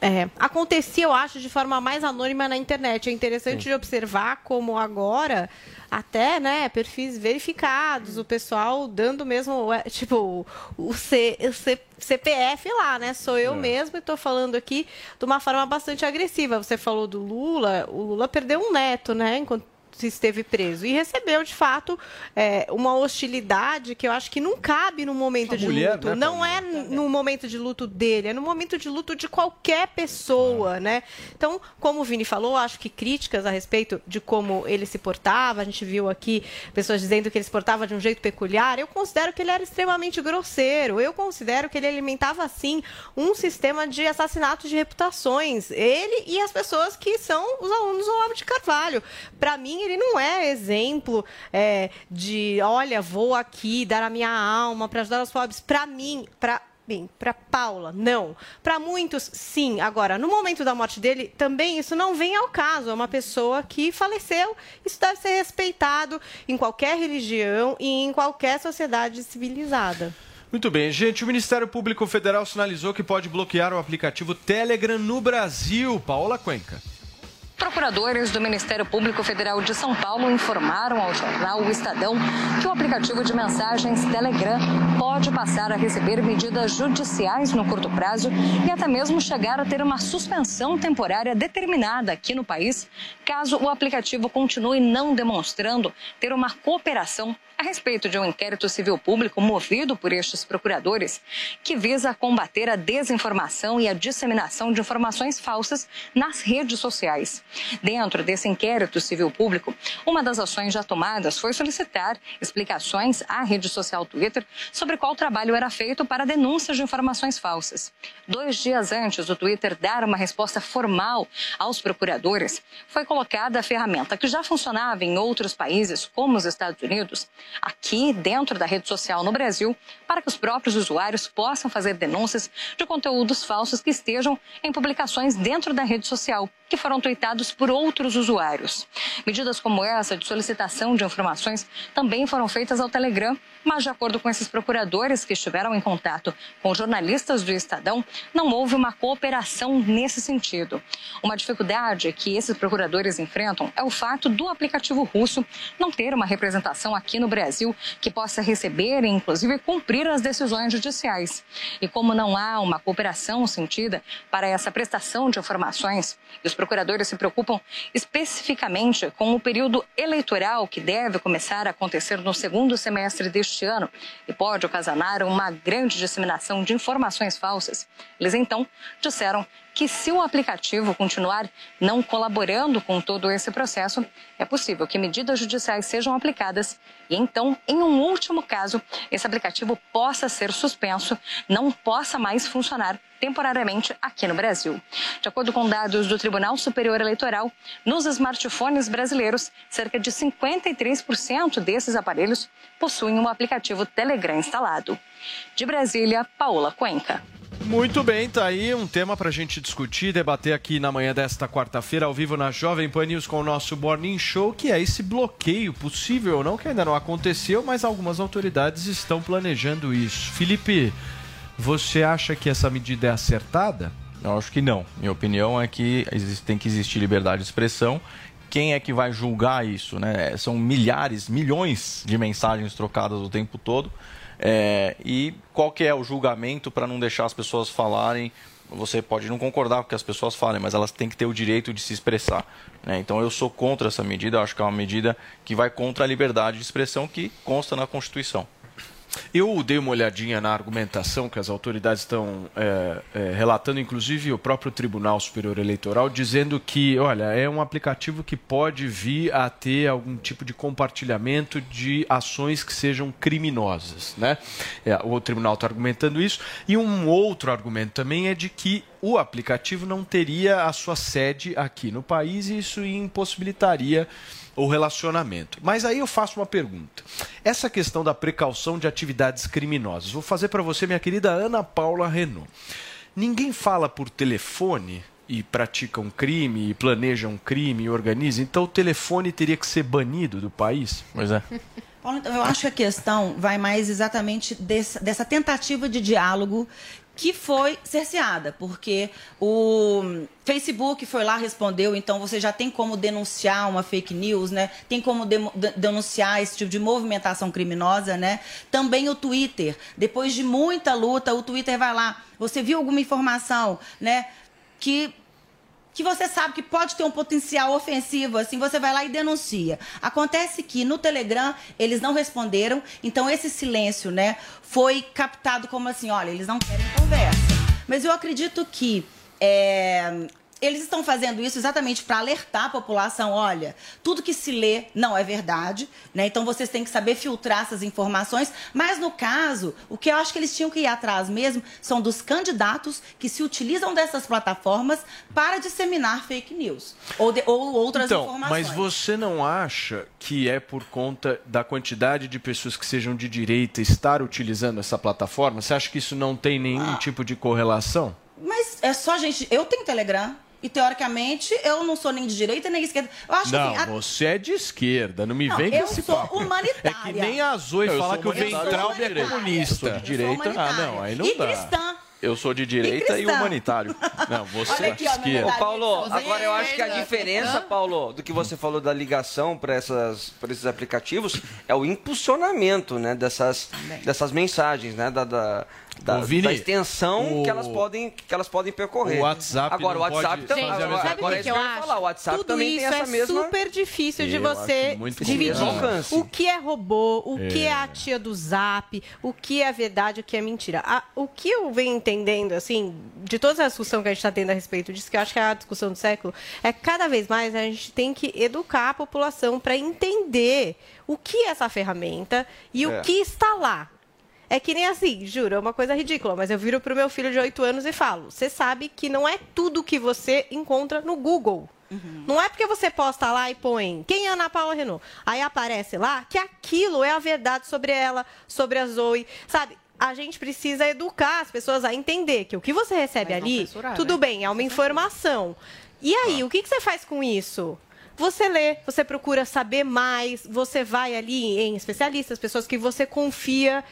é, acontecia, eu acho, de forma mais anônima na internet. É interessante de observar como agora, até, né, perfis verificados, o pessoal dando mesmo, é, tipo, o, C, o C- CPF lá, né? Sou eu mesmo e estou falando aqui de uma forma bastante agressiva. Você falou do Lula, o Lula perdeu um neto, né? Enquanto esteve preso e recebeu de fato é, uma hostilidade que eu acho que não cabe no momento A de mulher, luto. né, não é no momento de luto dele, é no momento de luto de qualquer pessoa, né? Então, como o Vini falou, acho que críticas a respeito de como ele se portava, a gente viu aqui pessoas dizendo que ele se portava de um jeito peculiar. Eu considero que ele era extremamente grosseiro. Eu considero que ele alimentava assim um sistema de assassinato de reputações. Ele e as pessoas que são os alunos do Olavo de Carvalho. Para mim, ele não é exemplo é, de, olha, vou aqui dar a minha alma para ajudar os pobres. Para mim, para Bem, para Paula, não. Para muitos, sim. Agora, no momento da morte dele, também isso não vem ao caso. É uma pessoa que faleceu. Isso deve ser respeitado em qualquer religião e em qualquer sociedade civilizada. Muito bem, gente. O Ministério Público Federal sinalizou que pode bloquear o aplicativo Telegram no Brasil. Paola Cuenca. Procuradores do Ministério Público Federal de São Paulo informaram ao jornal O Estadão que o aplicativo de mensagens Telegram pode passar a receber medidas judiciais no curto prazo e até mesmo chegar a ter uma suspensão temporária determinada aqui no país, caso o aplicativo continue não demonstrando ter uma cooperação a respeito de um inquérito civil público movido por estes procuradores, que visa combater a desinformação e a disseminação de informações falsas nas redes sociais. Dentro desse inquérito civil público, uma das ações já tomadas foi solicitar explicações à rede social Twitter sobre qual trabalho era feito para denúncias de informações falsas. Dois dias antes do Twitter dar uma resposta formal aos procuradores, foi colocada a ferramenta que já funcionava em outros países, como os Estados Unidos, aqui dentro da rede social no Brasil, para que os próprios usuários possam fazer denúncias de conteúdos falsos que estejam em publicações dentro da rede social, que foram tweetados por outros usuários. Medidas como essa de solicitação de informações também foram feitas ao Telegram, mas de acordo com esses procuradores que estiveram em contato com jornalistas do Estadão, não houve uma cooperação nesse sentido. Uma dificuldade que esses procuradores enfrentam é o fato do aplicativo russo não ter uma representação aqui no Brasil que possa receber e, inclusive, cumprir as decisões judiciais. E como não há uma cooperação sentida para essa prestação de informações, os procuradores se preocupam especificamente com o período eleitoral que deve começar a acontecer no segundo semestre deste ano e pode ocasionar uma grande disseminação de informações falsas. Eles então disseram que, se o aplicativo continuar não colaborando com todo esse processo, é possível que medidas judiciais sejam aplicadas e, então, em um último caso, esse aplicativo possa ser suspenso, não possa mais funcionar temporariamente aqui no Brasil. De acordo com dados do Tribunal Superior Eleitoral, nos smartphones brasileiros, cerca de 53% desses aparelhos possuem um aplicativo Telegram instalado. De Brasília, Paola Cuenca. Muito bem, tá aí um tema para a gente discutir, debater aqui na manhã desta quarta-feira, ao vivo na Jovem Pan News com o nosso Morning Show, que é esse bloqueio possível ou não, que ainda não aconteceu, mas algumas autoridades estão planejando isso. Felipe, você acha que essa medida é acertada? Eu acho que não. Minha opinião é que tem que existir liberdade de expressão. Quem é que vai julgar isso? Né? São milhares, milhões de mensagens trocadas o tempo todo. É, e qual que é o julgamento para não deixar as pessoas falarem? Você pode não concordar com o que as pessoas falem, mas elas têm que ter o direito de se expressar. né? Então eu sou contra essa medida. Acho que é uma medida que vai contra a liberdade de expressão que consta na Constituição. Eu dei uma olhadinha na argumentação que as autoridades estão é, é, relatando, inclusive o próprio Tribunal Superior Eleitoral, dizendo que, olha, é um aplicativo que pode vir a ter algum tipo de compartilhamento de ações que sejam criminosas, né? É, o Tribunal está argumentando isso. E um outro argumento também é de que o aplicativo não teria a sua sede aqui no país e isso impossibilitaria o relacionamento. Mas aí eu faço uma pergunta. Essa questão da precaução de atividades criminosas, vou fazer para você, minha querida Ana Paula Renault. Ninguém fala por telefone e pratica um crime, e planeja um crime, e organiza, então o telefone teria que ser banido do país? Pois é. Paulo, então, eu acho que a questão vai mais exatamente dessa, dessa tentativa de diálogo que foi cerceada, porque o Facebook foi lá, respondeu, então você já tem como denunciar uma fake news, né? Tem como de- denunciar esse tipo de movimentação criminosa, né? Também o Twitter, depois de muita luta, o Twitter vai lá, você viu alguma informação, né? Que que você sabe que pode ter um potencial ofensivo, assim, você vai lá e denuncia. Acontece que no Telegram eles não responderam, então esse silêncio, né, foi captado como assim, olha, eles não querem conversa. Mas eu acredito que é, eles estão fazendo isso exatamente para alertar a população, olha, tudo que se lê não é verdade, né? Então vocês têm que saber filtrar essas informações. Mas no caso, o que eu acho que eles tinham que ir atrás mesmo são dos candidatos que se utilizam dessas plataformas para disseminar fake news ou, de- ou outras então, informações. mas você não acha que é por conta da quantidade de pessoas que sejam de direita estar utilizando essa plataforma? Você acha que isso não tem nenhum tipo de correlação? Mas é só gente. Eu tenho Telegram. E teoricamente eu não sou nem de direita nem de esquerda. Eu acho não, que assim, a- você é de esquerda, não me Não, vem com eu esse sou papo. humanitária. É que nem a Zoe Eu fala sou que o. Ventral Eu sou é comunista. Eu sou de direita. Ah, não, aí não e dá. cristã. Eu sou de direita e, cristã. humanitário. Não, você Olha é aqui, ó, esquerda. Ô, Paulo, agora eu acho que a diferença, Paulo, do que você falou da ligação para essas para esses aplicativos é o impulsionamento, né, dessas dessas mensagens, né, da, da, da, Vini, da extensão o- que elas podem que elas podem percorrer. o WhatsApp agora não o WhatsApp pode também, fazer a agora, agora que eu Eu falar, o WhatsApp Tudo também tem isso essa é mesma super difícil de Eu você dividir. complicado. O que é robô, o que É. é a tia do Zap, o que é verdade, o que é mentira. A- o que eu venho entendendo, assim, de toda a discussão que a gente está tendo a respeito disso, que eu acho que é a discussão do século, é que cada vez mais a gente tem que educar a população para entender o que é essa ferramenta e É. o que está lá. É que nem assim, juro, é uma coisa ridícula, mas eu viro pro meu filho de 8 anos e falo: você sabe que não é tudo que você encontra no Google. Não é porque você posta lá e põe quem é Ana Paula Renault. Aí aparece lá que aquilo é a verdade sobre ela, sobre a Zoe. Sabe? A gente precisa educar as pessoas a entender que o que você recebe ali, censurar, tudo né? bem, é uma informação. E aí, o que, que você faz com isso? Você lê, você procura saber mais, você vai ali em especialistas, pessoas que você confia,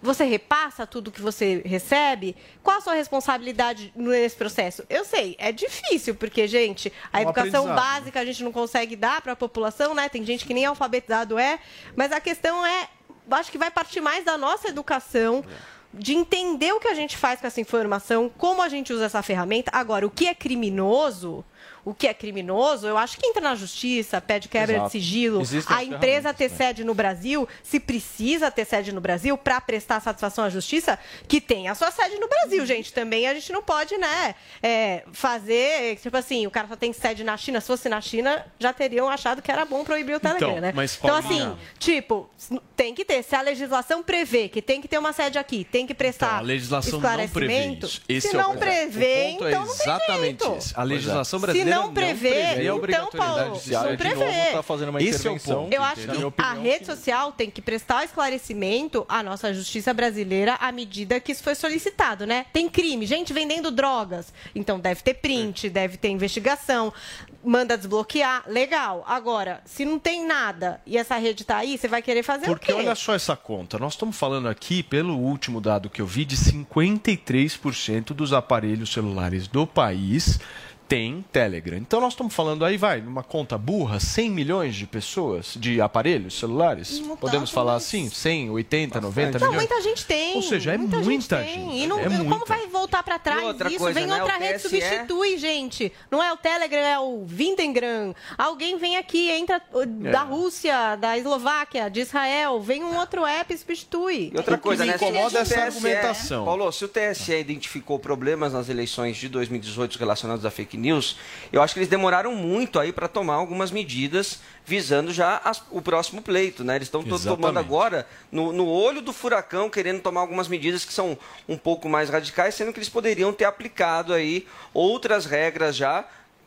você repassa tudo que você recebe? Qual a sua responsabilidade nesse processo? Eu sei, é difícil, porque, gente, a É um educação aprendizado, básica a gente não consegue dar para a população, né? Tem gente que nem alfabetizado é, mas a questão é, acho que vai partir mais da nossa educação. De entender o que a gente faz com essa informação, como a gente usa essa ferramenta. Agora, o que é criminoso, o que é criminoso, eu acho que entra na justiça, pede quebra Exato. de sigilo. Existem a empresa ter sede no Brasil, se precisa ter sede no Brasil para prestar satisfação à justiça, que tem a sua sede no Brasil, gente. Também a gente não pode, né, é, fazer, tipo assim, o cara só tem sede na China. Se fosse na China, já teriam achado que era bom proibir o Telegram, Então, né? mas, então, assim, tipo, tem que ter. Se a legislação prevê que tem que ter uma sede aqui, tem que prestar Então, a legislação não prevê esclarecimento. isso. Esse se é não prevê, O ponto é então não tem exatamente jeito. esse. A legislação Se brasileira não prevê, então, Paulo, não prevê. tá fazendo uma Esse é o ponto. Eu acho que a rede social tem que prestar esclarecimento à nossa justiça brasileira à medida que isso foi solicitado, né? Tem crime, gente vendendo drogas. Então deve ter print, deve ter investigação, manda desbloquear, legal. Agora, se não tem nada e essa rede tá aí, você vai querer fazer Porque o quê? olha só essa conta. Nós estamos falando aqui, pelo último dado que eu vi, de 53% dos aparelhos celulares do país tem Telegram. Então nós estamos falando aí, vai, numa conta burra, 100 milhões de pessoas, de aparelhos celulares? Não Podemos tanto, falar mas- assim? 100, 80, 90 Não, milhões? muita gente tem. Ou seja, é muita, muita gente. tem. E não, é como muita. vai voltar pra trás outra isso? coisa, vem né, outra o rede TSE substitui, gente. Não é o Telegram, é o Vindengram. Alguém vem aqui, entra uh, da Rússia, da Eslováquia, de Israel, vem um outro app e substitui. E outra coisa, né? incomoda o essa TSE argumentação. Paulo, se o TSE identificou problemas nas eleições de 2018 relacionados a fake news, eu acho que eles demoraram muito aí para tomar algumas medidas visando já as- o próximo pleito, né? Eles estão to- tomando agora no, no olho do furacão, querendo tomar algumas medidas que são um pouco mais radicais, sendo que eles poderiam ter aplicado aí outras regras já,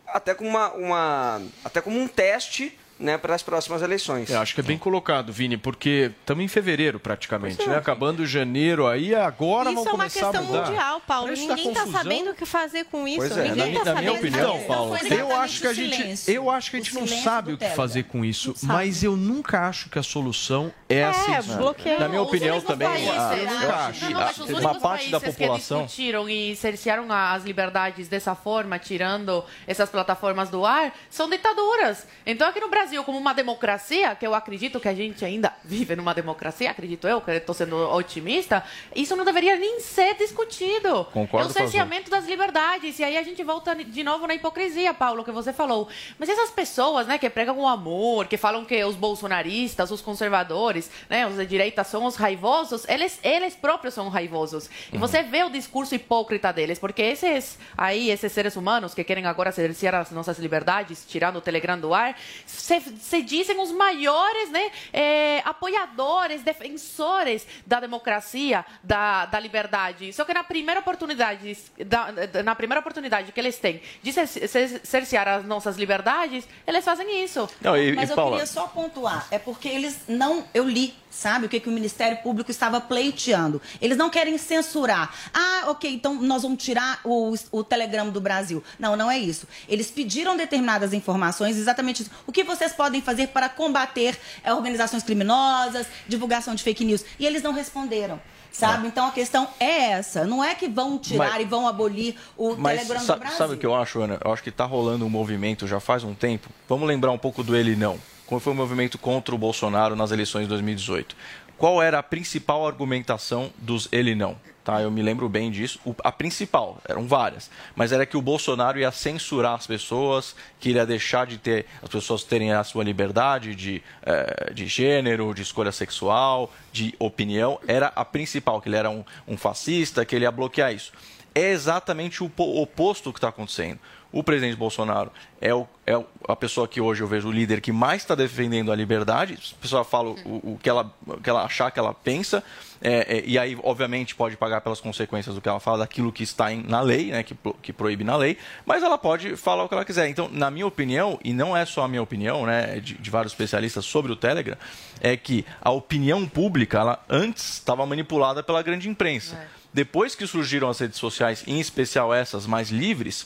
até como uma, uma até como um teste, né, para as próximas eleições. Eu acho que é bem colocado, Vini, porque estamos em fevereiro praticamente, né? Acabando janeiro aí, agora Isso vão é uma começar a questão mudar. mundial, Paulo. Para isso dar Ninguém está sabendo o que fazer com isso. Pois é, Ninguém na, tá minha- na sabendo minha opinião, fazer. Paulo, eu acho que a gente, eu acho que a gente não sabe o que fazer com isso, mas eu nunca acho que a solução é a É, censura. bloqueia. Na minha opinião também, países- a- Não, eu não, acho não, mas os uma parte da população que discutiram e cercearam as liberdades dessa forma, tirando essas plataformas do ar, são ditaduras. Então, aqui no Brasil, como uma democracia, que eu acredito que a gente ainda vive numa democracia, acredito eu, que estou sendo otimista, isso não deveria nem ser discutido. Concordo é o cerceamento das liberdades. E aí a gente volta de novo na hipocrisia, Paulo, que você falou. Mas essas pessoas, né, que pregam o amor, que falam que os bolsonaristas, os conservadores, né, os de direita são os raivosos, eles, eles próprios são raivosos. E você vê o discurso hipócrita deles, porque esses aí, esses seres humanos que querem agora cercear as nossas liberdades, tirando o Telegram do ar, se, se dizem os maiores, né, eh, apoiadores, defensores da democracia, da, da liberdade. Só que na primeira oportunidade, da- na primeira oportunidade que eles têm de cer- cer- cercear as nossas liberdades, eles fazem isso. Não, e, Mas e eu Paula, queria só pontuar, é porque eles não, eu li, sabe, o que, que o Ministério Público estava pleiteando. Eles não querem censurar. Ah, ok, então nós vamos tirar o, o Telegram do Brasil. Não, não é isso. Eles pediram determinadas informações, exatamente isso. O que vocês podem fazer para combater eh, organizações criminosas, divulgação de fake news? E eles não responderam. Sabe? Então a questão é essa. Não é que vão tirar Mas- e vão abolir o Telegram do Brasil. sabe o que eu acho, Ana? Eu acho que está rolando um movimento já faz um tempo. Vamos lembrar um pouco do ele não. Como foi o movimento contra o Bolsonaro nas eleições de 2018? Qual era a principal argumentação dos ele não? Tá, eu me lembro bem disso. O- a principal, eram várias, mas era que o Bolsonaro ia censurar as pessoas, que iria deixar de ter as pessoas terem a sua liberdade de, eh, de gênero, de escolha sexual, de opinião. Era a principal, que ele era um, um fascista, que ele ia bloquear isso é exatamente o po- oposto que está acontecendo. O presidente Bolsonaro é, o- é a pessoa que hoje eu vejo o líder que mais está defendendo a liberdade. A pessoa fala o, o que, ela, o que ela achar que ela pensa, é, é, e aí, obviamente, pode pagar pelas consequências do que ela fala, daquilo que está em- na lei, né, que, que proíbe na lei, mas ela pode falar o que ela quiser. Então, na minha opinião, e não é só a minha opinião, né, é de, de vários especialistas sobre o Telegram, é que a opinião pública, ela antes estava manipulada pela grande imprensa. Depois que surgiram as redes sociais, em especial essas mais livres,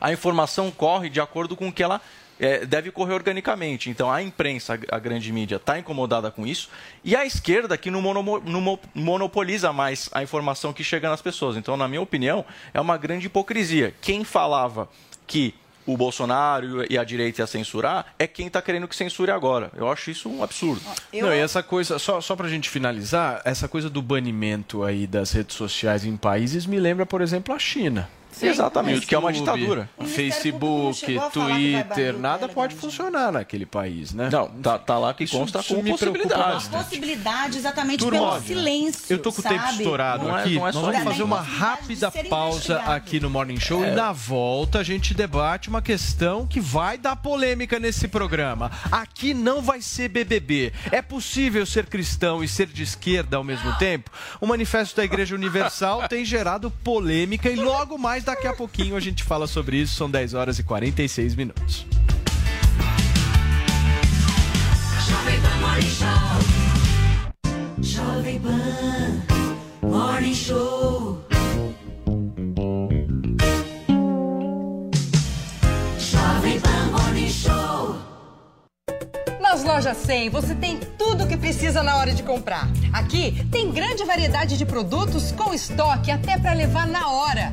a informação corre de acordo com o que ela eh, deve correr organicamente. Então, a imprensa, a grande mídia, está incomodada com isso, e a esquerda que não, mono- não mo- monopoliza mais a informação que chega nas pessoas. Então, na minha opinião, é uma grande hipocrisia. Quem falava que o Bolsonaro e a direita ia censurar é quem está querendo que censure agora. Eu acho isso um absurdo. Não, e essa coisa, só, só pra gente finalizar, essa coisa do banimento aí das redes sociais em países me lembra, por exemplo, a China. Exatamente, que é uma ditadura. Facebook, Twitter, nada pode funcionar naquele país, né? Não, tá, tá lá que consta isso com possibilidades. bastante. Possibilidade exatamente Turma, pelo silêncio. Eu tô com o tempo estourado Não é- aqui. não é Nós vamos fazer uma rápida pausa aqui no Morning Show É. e na volta a gente debate uma questão que vai dar polêmica nesse programa. Aqui não vai ser BBB. É possível ser cristão e ser de esquerda ao mesmo tempo? O manifesto da Igreja Universal tem gerado polêmica e logo mais daqui a pouquinho a gente fala sobre isso. São 10 horas e 46 minutos. Jovem Pan Morning Show. Pan Morning Show. Jovem Pan Morning Show. Nas lojas 100 você tem tudo o que precisa na hora de comprar. Aqui tem grande variedade de produtos com estoque até para levar na hora.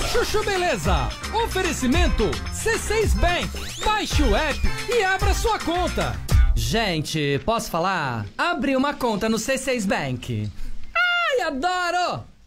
Chuchu Beleza. Oferecimento C6 Bank. Baixe o app e abra sua conta. Gente, posso falar? Abri uma conta no C6 Bank. Ai, adoro!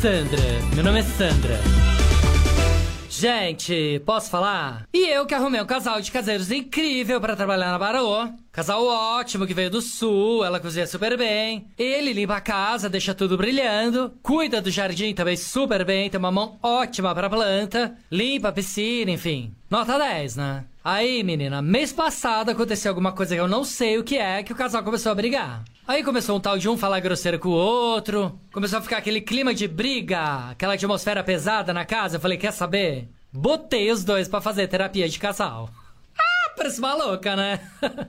Sandra, meu nome é Sandra. Gente, posso falar? E eu que arrumei um casal de caseiros incrível pra trabalhar na Barô. Casal ótimo que veio do sul, ela cozinha super bem. Ele limpa a casa, deixa tudo brilhando. Cuida do jardim também super bem, tem uma mão ótima pra planta. Limpa a piscina, enfim. Nota 10, né? Aí, menina, mês passado aconteceu alguma coisa que eu não sei o que é, que o casal começou a brigar. Aí começou um tal de um falar grosseiro com o outro. Começou a ficar aquele clima de briga, aquela atmosfera pesada na casa. Eu falei, quer saber? Botei os dois pra fazer terapia de casal. Ah, parece maluca, né?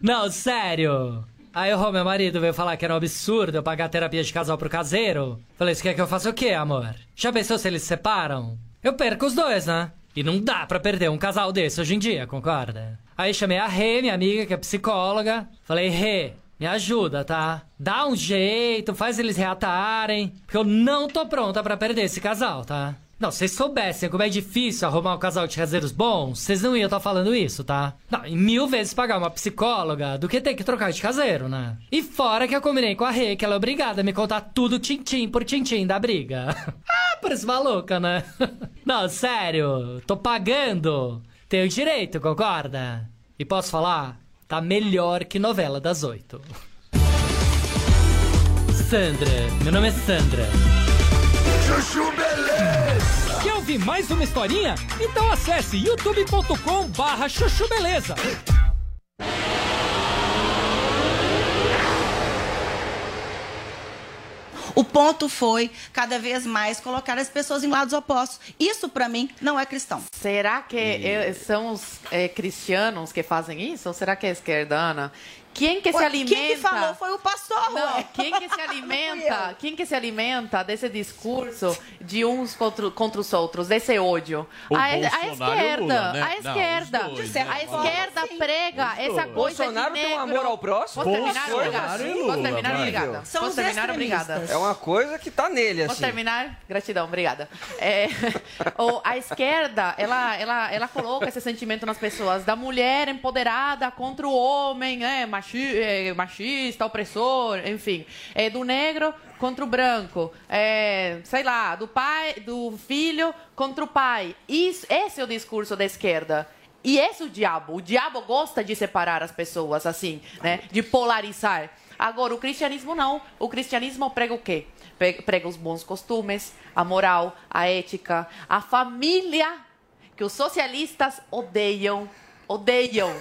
não, sério. Aí o meu marido veio falar que era um absurdo eu pagar terapia de casal pro caseiro. Falei, você quer que eu faça o quê, amor? Já pensou se eles se separam? Eu perco os dois, né? E não dá pra perder um casal desse hoje em dia, concorda? Aí chamei a Rê, minha amiga, que é psicóloga. Falei, Rê, me ajuda, tá? Dá um jeito, faz eles reatarem. Porque eu não tô pronta pra perder esse casal, tá? Não, se vocês soubessem como é difícil arrumar um casal de caseiros bons, vocês não iam estar falando isso, tá? Não, e mil vezes pagar uma psicóloga do que ter que trocar de caseiro, né? E fora que eu combinei com a Rê que ela é obrigada a me contar tudo tintim por tintim da briga. ah, parece maluca, né? não, sério, tô pagando. Tenho direito, concorda? E posso falar? Tá melhor que novela das oito. Sandra, meu nome é Sandra. Chuchu ouvir mais uma historinha? Então acesse youtube.com barra chuchu beleza. O ponto foi, cada vez mais, colocar as pessoas em lados opostos. Isso, para mim, não é cristão. Será que eh, são os eh, cristianos que fazem isso? Ou será que é esquerdana Quem que se alimenta? Quem que falou foi o pastor, Não, quem que se alimenta? Quem que se alimenta desse discurso de uns contra, contra os outros, desse ódio? O a, a esquerda, Lula, né? a Não, esquerda, os dois, né? a esquerda prega Os essa dois. coisa Bolsonaro de tem um negro. amor ao próximo? Posso terminar? Bolsonaro Obrigada. Posso terminar? Obrigada. São Posso os terminar? Obrigada. É uma coisa que tá nele, Posso assim. terminar? Gratidão, obrigada. É, a esquerda, ela, ela, ela coloca esse sentimento nas pessoas da mulher empoderada contra o homem, é, machi, é, machista, opressor, enfim. É, do negro contra o branco. É, sei lá, do pai, do filho contra o pai. Isso, esse é o discurso da esquerda. E esse é o diabo. O diabo gosta de separar as pessoas, assim, né? De polarizar. Agora, o cristianismo não. O cristianismo prega o quê? Pre- Prega os bons costumes, a moral, a ética, a família, que os socialistas odeiam. Odeiam.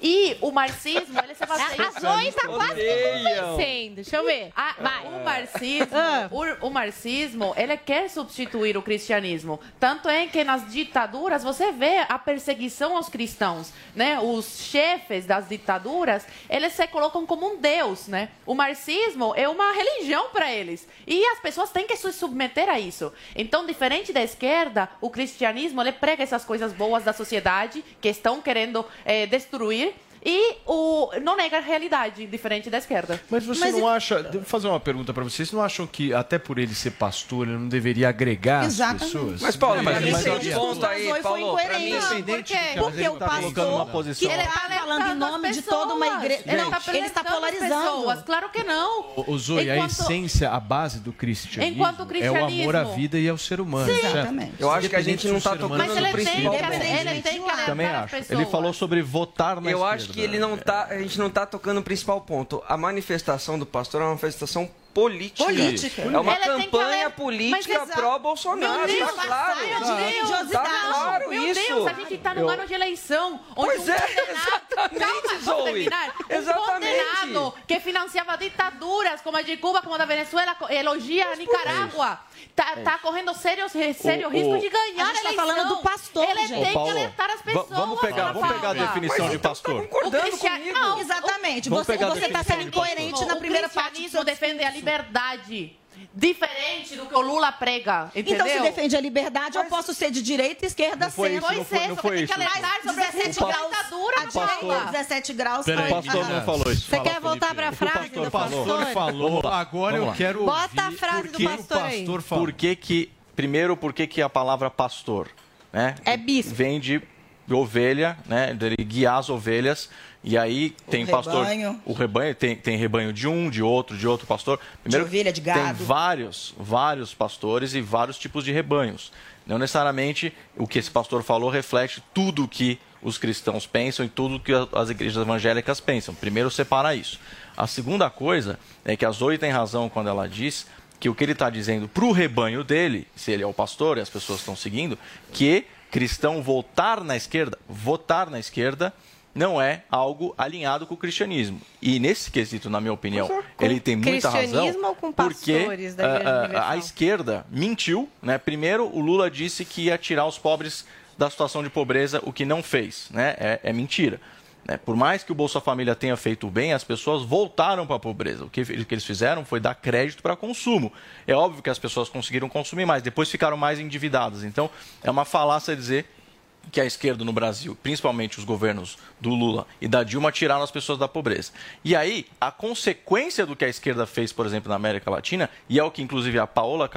E o marxismo, ele se baseia... A Zoe tá quase me Odeiam. convencendo. Deixa eu ver. Ah, Vai. O marxismo, Ah. o, o marxismo, ele quer substituir o cristianismo. Tanto é que nas ditaduras você vê a perseguição aos cristãos, né? Os chefes das ditaduras, eles se colocam como um deus, né? O marxismo é uma religião para eles e as pessoas têm que se submeter a isso. Então, diferente da esquerda, o cristianismo ele prega essas coisas boas da sociedade que estão querendo eh, destruir destruir e o não nega a realidade, diferente da esquerda. Mas você não acha. Deixa eu fazer uma pergunta pra vocês. Vocês não acham que, até por ele ser pastor, ele não deveria agregar Exatamente. as pessoas? Mas, Paulo, mas, mas, mas, mas, ponto aí, Foi Paulo. Mim, incoerente. independente Por quê? do que- Porque o tá colocando uma pastor posição. que ele tá falando em nome de toda uma igreja. Ele Não, está ele está polarizando. pessoas. Claro que não. O, o Zoe, a Enquanto- essência, a base do cristianismo, Enquanto o é o amor à cristianismo- vida e ao ser humano. Sim. Exatamente. Eu acho que a gente não tá ser tocando Mas tem principal ele tem que Também acho. Ele falou sobre votar na esquerda. Que ele não tá, a gente não tá tocando no principal ponto. A manifestação do pastor é uma manifestação política. Política. É uma que campanha política pró-Bolsonaro, tá claro. Tá Deus, claro meu isso. Deus, a gente tá num Eu- ano de eleição. Onde Pois um é, condenado, exatamente, Calma, Zoe. terminar? Um Exatamente. condenado que financiava ditaduras como a de Cuba, como a da Venezuela, elogia a Nicarágua. Tá, tá correndo sério, sério O- risco o- de ganhar A a gente tá eleição. falando do pastor, Ele gente. tem Paulo, que alertar as pessoas. vamos pegar, vamos pegar a definição de pastor. O concordando cristian- comigo. Não, Exatamente. Vamos Você, a está sendo incoerente na primeira o parte cristianismo seu defende a liberdade. Diferente do que o Lula prega, entendeu? Então, se defende a liberdade, eu posso ser de direita e esquerda sempre. isso, não foi- não foi Tem que isso. alertar sobre a 17 sua graus. ditadura, A não direita, fala. 17 graus. Peraí, O pastor não falou isso. Você Fala, quer voltar O que frase o do O pastor pastor? falou, agora eu quero Bota a frase por do que pastor o aí. pastor falou. Por que que... Primeiro, por que que a palavra pastor, né? É bispo. Vem de ovelha, né? Dele guiar as ovelhas. E aí tem pastor... rebanho. O rebanho. Tem, tem rebanho de um, de outro, de outro pastor. Primeiro, ovelha, de gado. Tem vários, vários pastores e vários tipos de rebanhos. Não necessariamente o que esse pastor falou reflete tudo o que os cristãos pensam e tudo o que as igrejas evangélicas pensam. Primeiro, separar isso. A segunda coisa é que a Zoe tem razão quando ela diz que o que ele está dizendo para o rebanho dele, se ele é o pastor e as pessoas estão seguindo, que cristão votar na esquerda, votar na esquerda, não é algo alinhado com o cristianismo. E nesse quesito, na minha opinião, ele tem muita razão. cristianismo ou com porque da Igreja ah, ah, a esquerda mentiu. Né? Primeiro, o Lula disse que ia tirar os pobres da situação de pobreza, o que não fez. Né? É, é mentira. Né? Por mais que o Bolsa Família tenha feito bem, as pessoas voltaram para a pobreza. O que, o que eles fizeram foi dar crédito para consumo. É óbvio que as pessoas conseguiram consumir mais, depois ficaram mais endividadas. Então, é uma falácia dizer que a esquerda no Brasil, principalmente os governos do Lula e da Dilma, tiraram as pessoas da pobreza. E aí, a consequência do que a esquerda fez, por exemplo, na América Latina, e é o que inclusive a Paola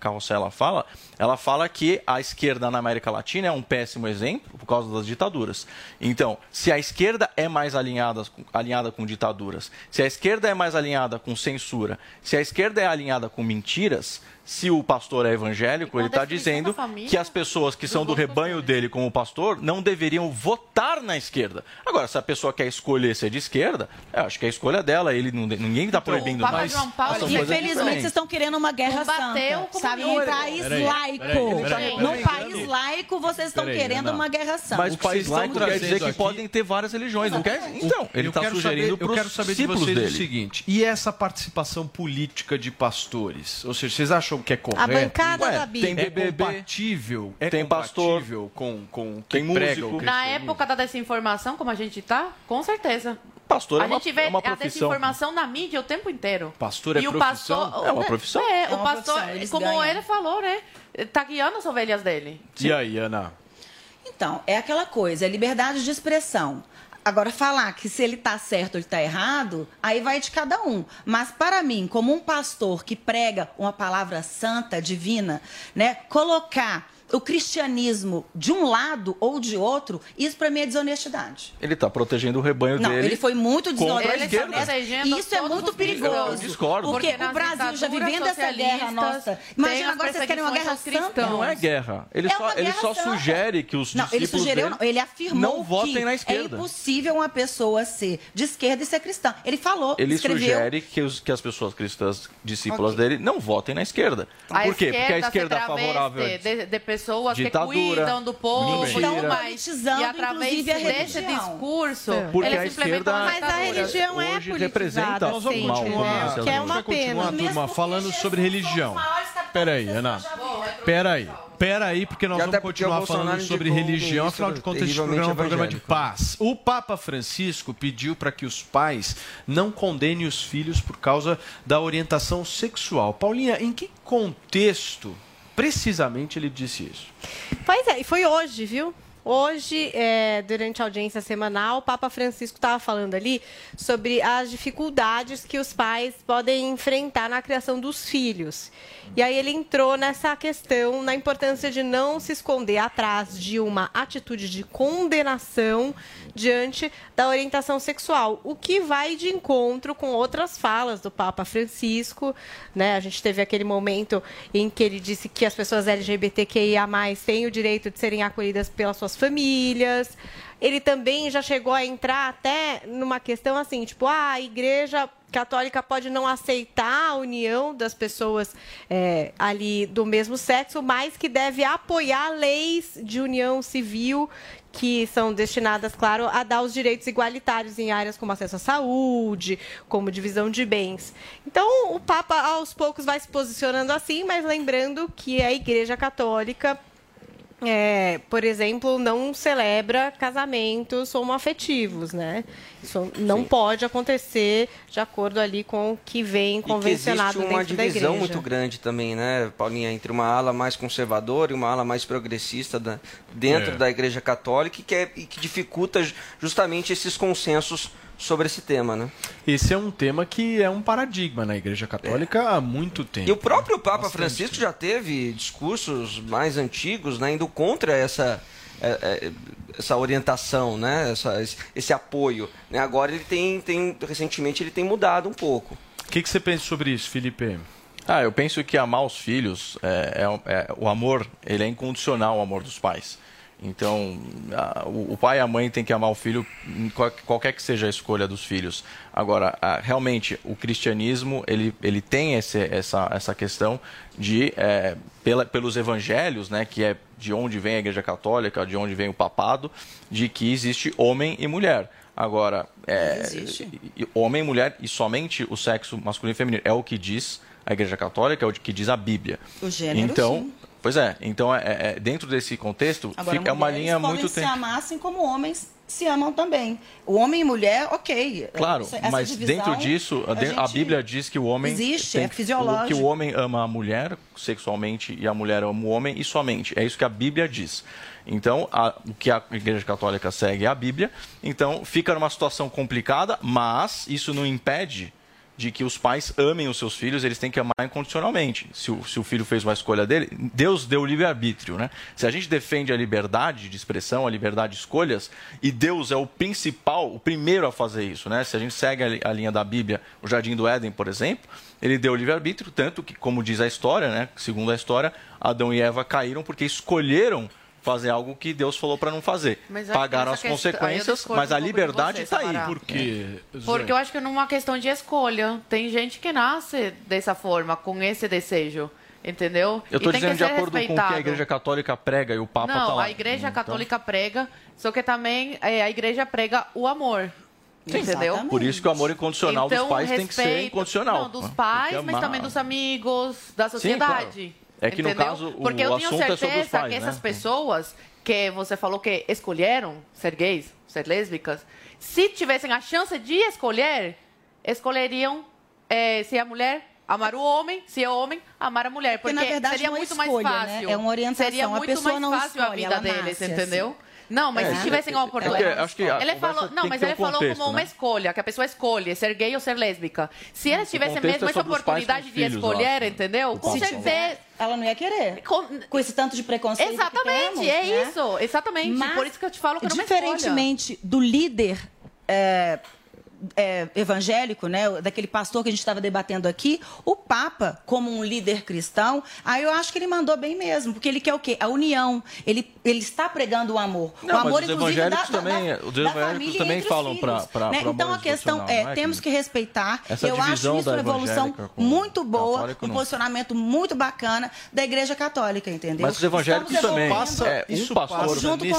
Carrossela fala, ela fala que a esquerda na América Latina é um péssimo exemplo por causa das ditaduras. Então, se a esquerda é mais alinhada, alinhada com ditaduras, se a esquerda é mais alinhada com censura, se a esquerda é alinhada com mentiras, se o pastor é evangélico, ele está dizendo que as pessoas que são do rebanho dele como pastor não deveriam votar na esquerda. Agora, se a pessoa quer escolher ser de esquerda, eu acho que é a escolha dela, ele não, ninguém está proibindo Papa mais. João Paulo Infelizmente, vocês estão querendo uma guerra Combateu santa. o Sabe? Num país Peraí, laico. peraí, peraí. Num país laico, vocês estão querendo uma guerra santa. Mas O país laico quer dizer que aqui- podem ter várias religiões, não quer? Então, ele Eu está quero sugerindo saber- para Eu quero os saber de discípulos vocês dele. o seguinte: e essa participação política de pastores? Ou seja, vocês acham que é correto? bancada Ué, da Bíblia. É Tem BBB, compatível? É tem pastor, com, com o que tem prega músico. o Na época da desinformação, como a gente tá, com certeza. pastor a é uma, gente vê é uma a profissão. desinformação na mídia o tempo inteiro. Pastor é e o profissão? pastor, É uma profissão. É, É o uma pastor, profissão, eles como ganham. ele falou, né? Tá guiando as ovelhas dele. E aí, Ana? Então, é aquela coisa, é liberdade de expressão. Agora, falar que se ele está certo ou ele está errado, aí vai de cada um. Mas, para mim, como um pastor que prega uma palavra santa, divina, né, colocar o cristianismo de um lado ou de outro, isso para mim é desonestidade. Ele está protegendo o rebanho Não, dele. ele foi muito desonesto. esquerda. E isso é muito perigoso. Eu discordo. Porque, Porque o Brasil já vivendo essa guerra nossa. Imagina agora vocês querem uma guerra santa. Não é guerra. Ele É só, uma ele guerra só santa. sugere que os Não, ele discípulos sugeriu, dele não, ele afirmou não votem que na é esquerda. impossível uma pessoa ser de esquerda e ser cristã. Ele falou, Ele escreveu. sugere que, os- que as pessoas cristãs, discípulas dele, não votem na esquerda. A Por quê? Porque a esquerda é favorável. de, de pessoas Ditadura, que cuidam do povo mentira. e tudo mais. politizando, E através desse discurso, Porque eles a implementam esquerda- uma Mas a religião é politizada representa Nós vamos continuar. né? Que é uma pena. turma, falando sobre religião. Peraí, Ana. Peraí. Peraí, porque nós E até vamos porque continuar falando sobre religião. Afinal de contas, esse programa é um programa de evangélico. paz. O Papa Francisco pediu para que os pais não condenem os filhos por causa da orientação sexual. Paulinha, em que contexto precisamente ele disse isso? Pois é, e foi hoje, viu? Hoje, é, durante a audiência semanal, o Papa Francisco estava falando ali sobre as dificuldades que os pais podem enfrentar na criação dos filhos. E aí ele entrou nessa questão, na importância de não se esconder atrás de uma atitude de condenação diante da orientação sexual, o que vai de encontro com outras falas do Papa Francisco. Né? A gente teve aquele momento em que ele disse que as pessoas LGBTQIA têm o direito de serem acolhidas pelas suas famílias. Ele também já chegou a entrar até numa questão assim, tipo, ah, a igreja católica pode não aceitar a união das pessoas é, ali do mesmo sexo, mas que deve apoiar leis de união civil que são destinadas, claro, a dar os direitos igualitários em áreas como acesso à saúde, como divisão de bens. Então, o Papa, aos poucos, vai se posicionando assim, mas lembrando que a Igreja Católica é, por exemplo, não celebra casamentos homoafetivos, né? Isso não pode acontecer de acordo ali com o que vem E que convencionado existe uma divisão igreja. muito grande também, né, Paulinha, entre uma ala mais conservadora e uma ala mais progressista da- dentro É. da Igreja Católica e que, é- e que dificulta ju- justamente esses consensos sobre esse tema, né? Esse é um tema que é um paradigma na Igreja Católica há muito tempo. E o próprio Papa Francisco já teve discursos mais antigos, né, indo contra essa é, é, essa orientação, né, essa- esse, esse apoio. Né? Agora ele tem, tem recentemente ele tem mudado um pouco. O que, que você pensa sobre isso, Felipe? Ah, eu penso que amar os filhos, é, é- é- o amor, ele é incondicional, o amor dos pais. Então, a- o, pai e a mãe têm que amar o filho, qualquer que seja a escolha dos filhos. Agora, a- realmente, o cristianismo, ele, ele tem esse, essa, essa questão de, é, pela, pelos evangelhos, né, que é de onde vem a igreja católica, de onde vem o papado, de que existe homem e mulher. Agora, é, homem e mulher e somente o sexo masculino e feminino é o que diz a Igreja Católica, é o que diz a Bíblia. O gênero, então, sim. Pois é. Então, é, é- dentro desse contexto, Agora, fica, é uma linha muito se tempo. amar assim como homens se amam também. O homem e mulher, ok. Claro, Essa- essa mas divisão, dentro disso, a, a Bíblia diz que o homem Existe, tem é que- fisiológico. que o homem ama a mulher sexualmente e a mulher ama o homem e somente. É isso que a Bíblia diz. Então, a- o que a Igreja Católica segue é a Bíblia. Então, fica numa situação complicada, mas isso não impede de que os pais amem os seus filhos, eles têm que amar incondicionalmente. Se o, se o filho fez uma escolha dele, Deus deu o livre-arbítrio, né? Se a gente defende a liberdade de expressão, a liberdade de escolhas, e Deus é o principal, o primeiro a fazer isso, né? Se a gente segue a a linha da Bíblia, o Jardim do Éden, por exemplo, ele deu o livre-arbítrio, tanto que, como diz a história, né? Segundo a história, Adão e Eva caíram porque escolheram fazer algo que Deus falou para não fazer. Mas Pagaram as consequências, mas a um liberdade está aí. Por quê? Porque eu acho que não é uma questão de escolha. Tem gente que nasce dessa forma, com esse desejo. Entendeu? Eu estou dizendo de acordo com o que respeitado. a Igreja Católica prega e o Papa está Não, lá. a Igreja Então, Católica prega, só que também é, a Igreja prega o amor. Sim, entendeu? Por isso que o amor incondicional Então, dos pais tem que ser respeito- incondicional. Não, dos pais, Tem que mas também dos amigos, da sociedade. claro. É que, no entendeu? caso, o- Porque eu o tenho é certeza sobre os pais, que essas né? pessoas que você falou que escolheram ser gays, ser lésbicas, se tivessem a chance de escolher, escolheriam eh, se a mulher amar o homem, se é homem, amar a mulher. Porque, Porque, na verdade, seria é muito escolha, mais né? fácil. É uma orientação. Seria A muito pessoa mais não fácil a escolhe, vida ela deles, nasce entendeu? assim. Não, mas É, se tivessem a é oportunidade. acho que a ele falou, não, mas ele um falou contexto, como uma né? escolha, que a pessoa escolhe ser gay ou ser lésbica. Se eles tivessem mesmo é essa com oportunidade de filhos, escolher, acho. entendeu? O Com certeza. Ela não ia querer. Com, esse tanto de preconceito. que Exatamente, temos, é né? isso, exatamente. Mas, Por isso que eu te falo que não é uma. Diferentemente do líder é, é, evangélico, né, daquele pastor que a gente estava debatendo aqui, o Papa, como um líder cristão, aí eu acho que ele mandou bem mesmo, porque ele quer o quê? A união. Ele, ele está pregando o amor. Não, o amor, mas os inclusive, evangélicos da, também- da- os da evangélicos família também entre os falam pra- né? Então a questão é, é temos que- respeitar. Essa eu acho isso da uma evolução muito boa, um não. posicionamento muito bacana da Igreja Católica, entendeu? Mas os evangélicos também. evoluindo É, um isso pastor passa junto com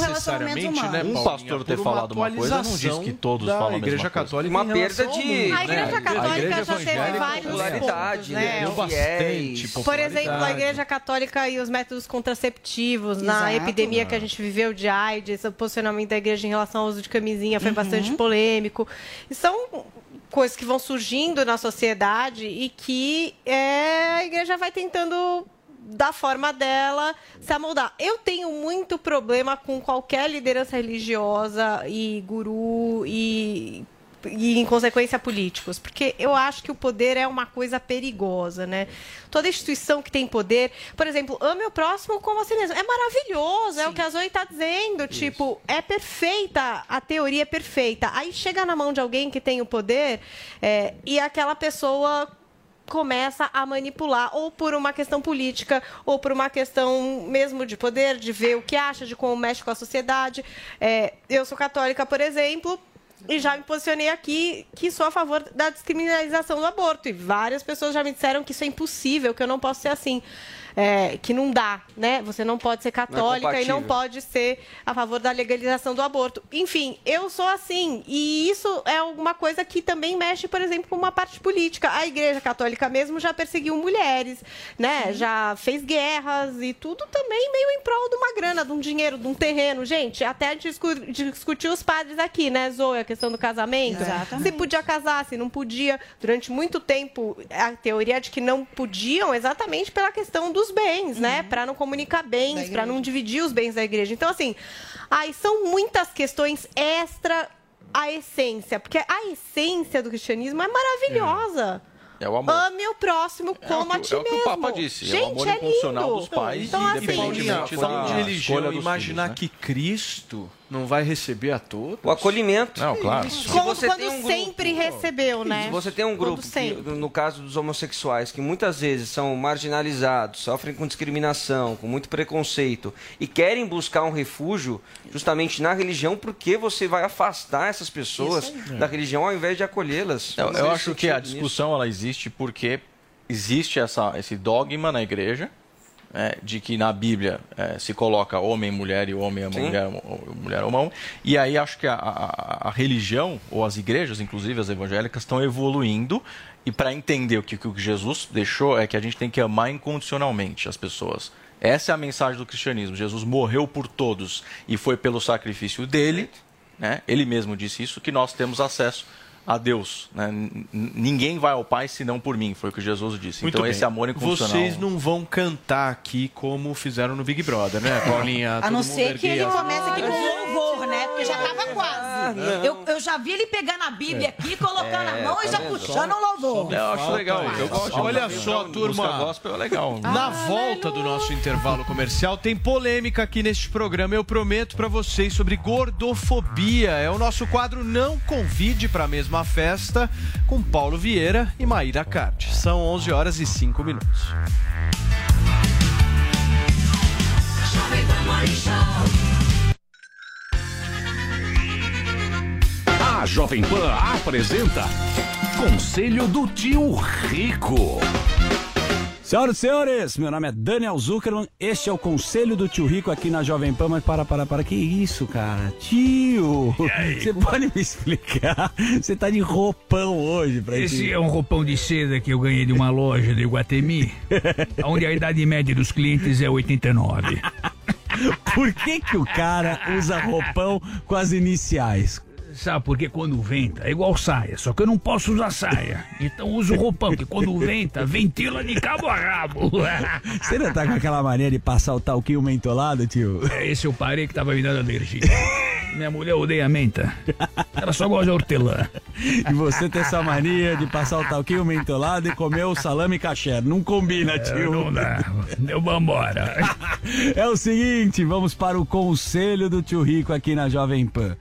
né. Um pastor ter falado uma coisa não diz que todos falam a mesma Igreja. Católica Uma perda de- mundo, A né? Igreja Católica Igreja já teve vários popularidade, né? né? Deu bastante. Por exemplo, a Igreja Católica e os métodos contraceptivos, na epidemia que a gente viveu de AIDS, o posicionamento da Igreja em relação ao uso de camisinha foi bastante Uhum. polêmico. E são coisas que vão surgindo na sociedade e que é, a Igreja vai tentando da forma dela se amoldar. Eu tenho muito problema com qualquer liderança religiosa e guru e e, em consequência, políticos. Porque eu acho que o poder é uma coisa perigosa, né? Toda instituição que tem poder, por exemplo, ame o próximo como a si mesmo. É maravilhoso, é o que a Zoe está dizendo. Tipo, é perfeita, a teoria é perfeita. Aí chega na mão de alguém que tem o poder é, e aquela pessoa começa a manipular, ou por uma questão política, ou por uma questão mesmo de poder, de ver o que acha, de como mexe com a sociedade. É, eu sou católica, por exemplo, e já me posicionei aqui que sou a favor da descriminalização do aborto. E várias pessoas já me disseram que isso é impossível, que eu não posso ser assim. É, que não dá, né? Você não pode ser católica e não pode ser a favor da legalização do aborto. Enfim, eu sou assim. E isso é alguma coisa que também mexe, por exemplo, com uma parte política. A Igreja Católica mesmo já perseguiu mulheres, né? Já fez guerras e tudo também meio em prol de uma grana, de um dinheiro, de um terreno. Gente, até a gente discu- discutiu os padres aqui, né, Zoe? A questão do casamento. Exatamente. Se podia casar, se não podia. Durante muito tempo, a teoria de que não podiam exatamente pela questão dos bens, né? Para não comunicar bens, para não dividir os bens da igreja. Então, assim, aí são muitas questões extra a essência, porque a essência do cristianismo é maravilhosa. É o amor. Ame o próximo como é a o ti que, é o que mesmo. o Papa disse. Gente, é o amor é incondicional lindo. dos pais, Então, assim, independentemente da escolha dos imaginar filhos, né? que Cristo não vai receber a todos. O acolhimento. Não, claro. Se Como você quando tem um grupo- sempre recebeu, né? Se você tem um grupo, que, no caso dos homossexuais, que muitas vezes são marginalizados, sofrem com discriminação, com muito preconceito e querem buscar um refúgio justamente na religião, porque você vai afastar essas pessoas da religião ao invés de acolhê-las? Eu, eu acho que a nisso. discussão ela existe porque existe essa, esse dogma na igreja é, de que na Bíblia é, se coloca homem mulher e homem ama Sim. mulher, ou- mulher ama homem. E aí acho que a, a- a religião, ou as igrejas, inclusive as evangélicas, estão evoluindo. E para entender o que, que Jesus deixou é que a gente tem que amar incondicionalmente as pessoas. Essa é a mensagem do cristianismo. Jesus morreu por todos e foi pelo sacrifício dele, né? ele mesmo disse isso, que nós temos acesso a Deus. Né? Ninguém vai ao Pai senão por mim, foi o que Jesus disse. Muito então bem. esse amor incondicional. Vocês não vão cantar aqui como fizeram no Big Brother, né, Paulinha? A não ser que ele comece aqui com louvor, né? Porque já tava quase. Eu, eu já vi ele pegando a Bíblia aqui, colocando a mão e já puxando o louvor. Eu acho legal. Eu gosto. Olha só, turma. gospel é legal. Na volta do nosso intervalo comercial, tem polêmica aqui neste programa. Eu prometo pra vocês sobre gordofobia. É o nosso quadro Não Convide pra Mesma Festa com Paulo Vieira e Maíra Card. São 11 horas e 5 minutos. A Jovem Pan apresenta Conselho do Tio Rico. Senhoras e senhores, meu nome é Daniel Zuckerman, este é o Conselho do Tio Rico aqui na Jovem Pan, mas para, para, para, que isso, cara? Tio, você pode me explicar? Você tá de roupão hoje pra Esse gente. é um roupão de seda que eu ganhei de uma loja de Iguatemi, onde a idade média dos clientes é 89. Por que que o cara usa roupão com as iniciais? Sabe, porque quando venta é igual saia, só que eu não posso usar saia. Então uso roupão, que quando venta, ventila de cabo a rabo. Você não tá com aquela mania de passar o talquinho mentolado, tio? É, esse eu parei que tava me dando alergia. Minha mulher odeia menta. Ela só gosta de hortelã. E você tem essa mania de passar o talquinho mentolado e comer o salame caché. Não combina, tio. É, não dá. Deu vambora. É o seguinte, vamos para o conselho do tio Rico aqui na Jovem Pan.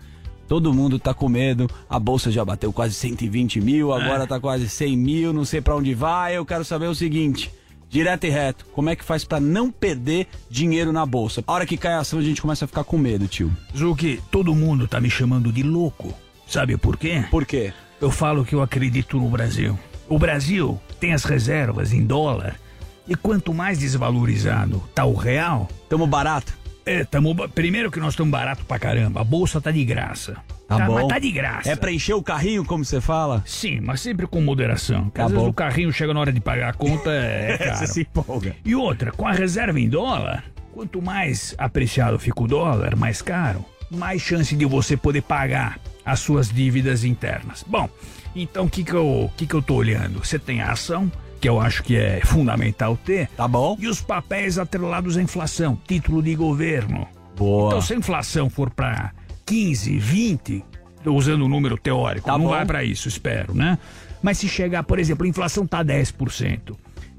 Todo mundo tá com medo, a bolsa já bateu quase 120 mil, agora tá quase 100 mil, não sei para onde vai. Eu quero saber o seguinte, direto e reto, como é que faz para não perder dinheiro na bolsa? A hora que cai a ação a gente começa a ficar com medo, tio. Zuki, todo mundo tá me chamando de louco. Sabe por quê? Por quê? Eu falo que eu acredito no Brasil. O Brasil tem as reservas em dólar. E quanto mais desvalorizado tá o real. Tamo barato? É, tamo. Primeiro que nós estamos barato pra caramba. A bolsa tá de graça. Tá, bom. Mas tá de graça. É pra encher o carrinho, como você fala? Sim, mas sempre com moderação. Tá às vezes bom. o carrinho chega na hora de pagar a conta, é caro. Você se empolga. E outra, com a reserva em dólar, quanto mais apreciado fica o dólar, mais caro, mais chance de você poder pagar as suas dívidas internas. Bom, então o que, que, eu, que, que eu tô olhando? Você tem a ação, que eu acho que é fundamental ter. Tá bom. E os papéis atrelados à inflação, título de governo. Boa. Então, se a inflação for para 15, 20, tô usando o número teórico, Tá não bom. vai para isso, espero, né? Mas se chegar, por exemplo, a inflação tá 10%,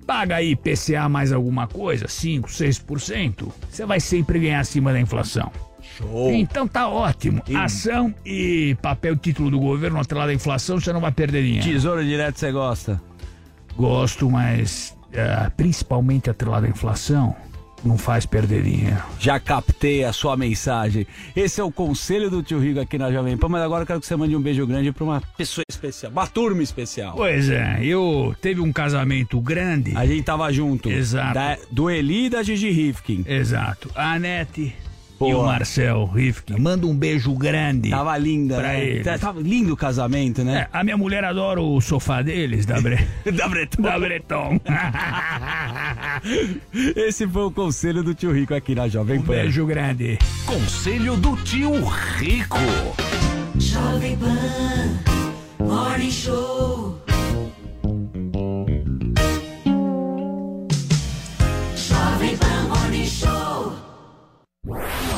paga aí PCA mais alguma coisa, 5, 6%, você vai sempre ganhar acima da inflação. Show. Então tá ótimo. Ação e papel título do governo atrelado à inflação, você não vai perder dinheiro. Tesouro direto você gosta? Gosto, mas eh, principalmente atrelado à inflação, não faz perder dinheiro. Já captei a sua mensagem. Esse é o conselho do tio Rico aqui na Jovem Pan, mas agora eu quero que você mande um beijo grande pra uma pessoa especial, uma turma especial. Pois é, eu teve um casamento grande. A gente tava junto. Exato. Da- do Eli e da Gigi Rifkin. Exato. A Anete e Boa. o Marcel Rifkin. Manda um beijo grande. Tava linda, pra né? eles. Tá- Tava lindo o casamento, né? É, a minha mulher adora o sofá deles, da, Bre... da Breton. da Breton. Esse foi o conselho do tio Rico aqui na Jovem um Pan. beijo grande. Conselho do tio Rico. Jovem Pan, Morning Show. Jovem Pan Morning Show.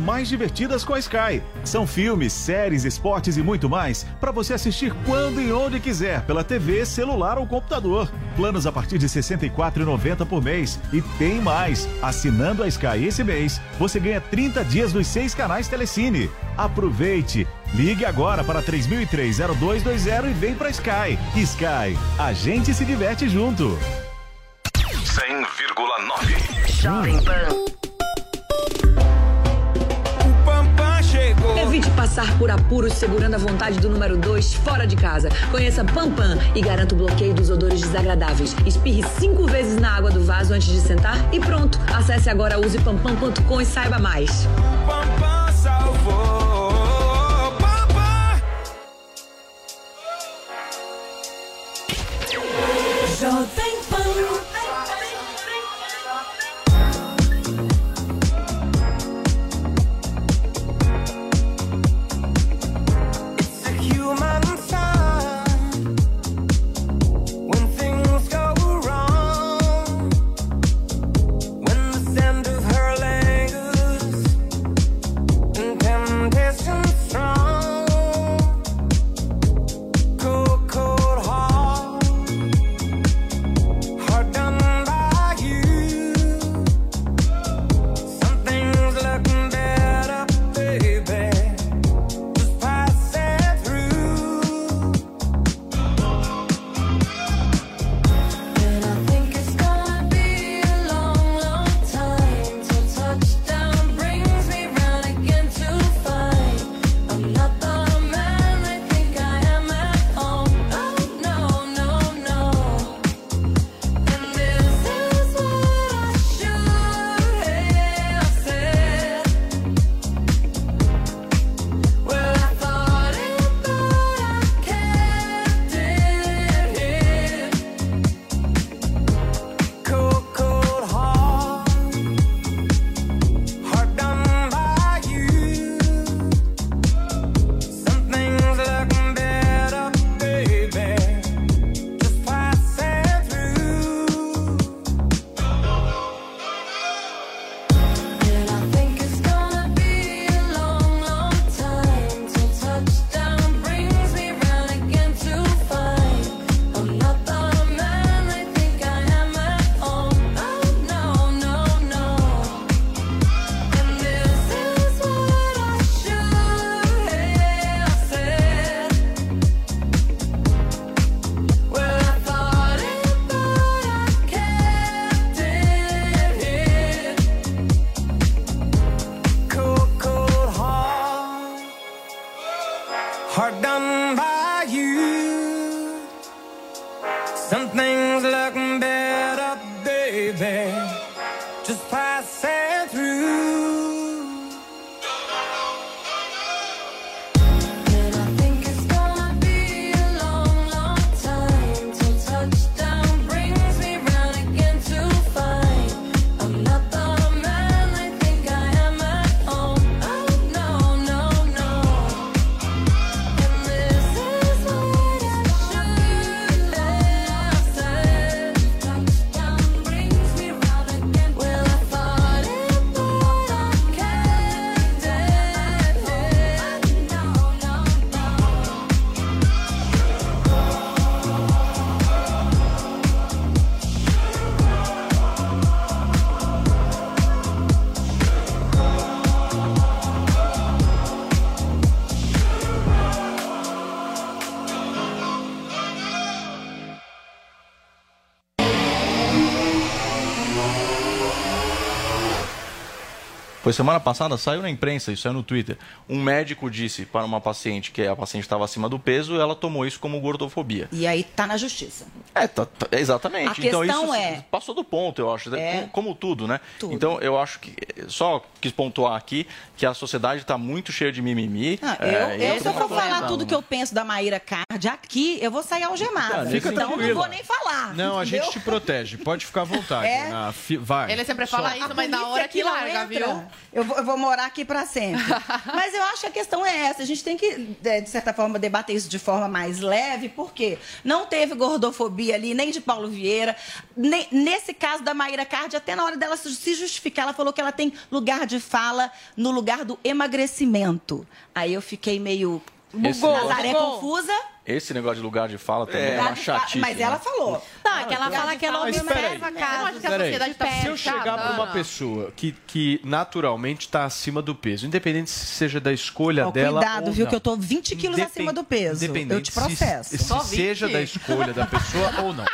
mais divertidas com a Sky. São filmes, séries, esportes e muito mais para você assistir quando e onde quiser pela TV, celular ou computador. Planos a partir de R$ 64,90 por mês. E tem mais! Assinando a Sky esse mês, você ganha 30 dias nos seis canais Telecine. Aproveite! Ligue agora para 3003-0220 e vem para Sky. Sky, a gente se diverte junto. 100,9. Jovem Pan. Evite passar por apuros segurando a vontade do número 2 fora de casa. Conheça Pampam e garanta o bloqueio dos odores desagradáveis. Espirre cinco vezes na água do vaso antes de sentar e pronto. Acesse agora usepampam.com e saiba mais. Foi semana passada, saiu na imprensa, isso saiu no Twitter. Um médico disse para uma paciente que a paciente estava acima do peso, ela tomou isso como gordofobia. E aí tá na justiça. É, tá- tá- exatamente. A então questão isso é- passou do ponto, eu acho. É. Como, como tudo, né? Tudo. Então eu acho que só quis pontuar aqui que a sociedade está muito cheia de mimimi. Ah, eu, é, eu, é se eu for uma falar tudo que eu penso da Maíra Card aqui, eu vou sair algemada. Ah, fica então eu não tranquila. vou nem falar. Não, a gente te protege. Pode ficar à vontade. É? Na fi- Vai. Ele sempre fala Só- isso, mas na hora que larga, entra. viu? Eu vou, eu vou morar aqui pra sempre. Mas eu acho que a questão é essa. A gente tem que, é, de certa forma, debater isso de forma mais leve, porque não teve gordofobia ali, nem de Paulo Vieira. Nem- nesse caso da Maíra Card, até na hora dela se justificar, ela falou que ela tem lugar de fala no lugar do emagrecimento. Aí eu fiquei meio. Bugou, Nazaré bugou. confusa. Esse negócio de lugar de fala também é, Lugar uma chatice. Mas ela né? falou. Não, é que ela fala que ela observa acho casos. que a sociedade tá Se eu chegar para uma pessoa que, que naturalmente está acima do peso, independente se seja da escolha Ó, dela. cuidado, ou viu, não. que eu tô 20 quilos Independ- acima do peso. independente Eu te se- processo. Se, Só seja 20. da escolha da pessoa ou não.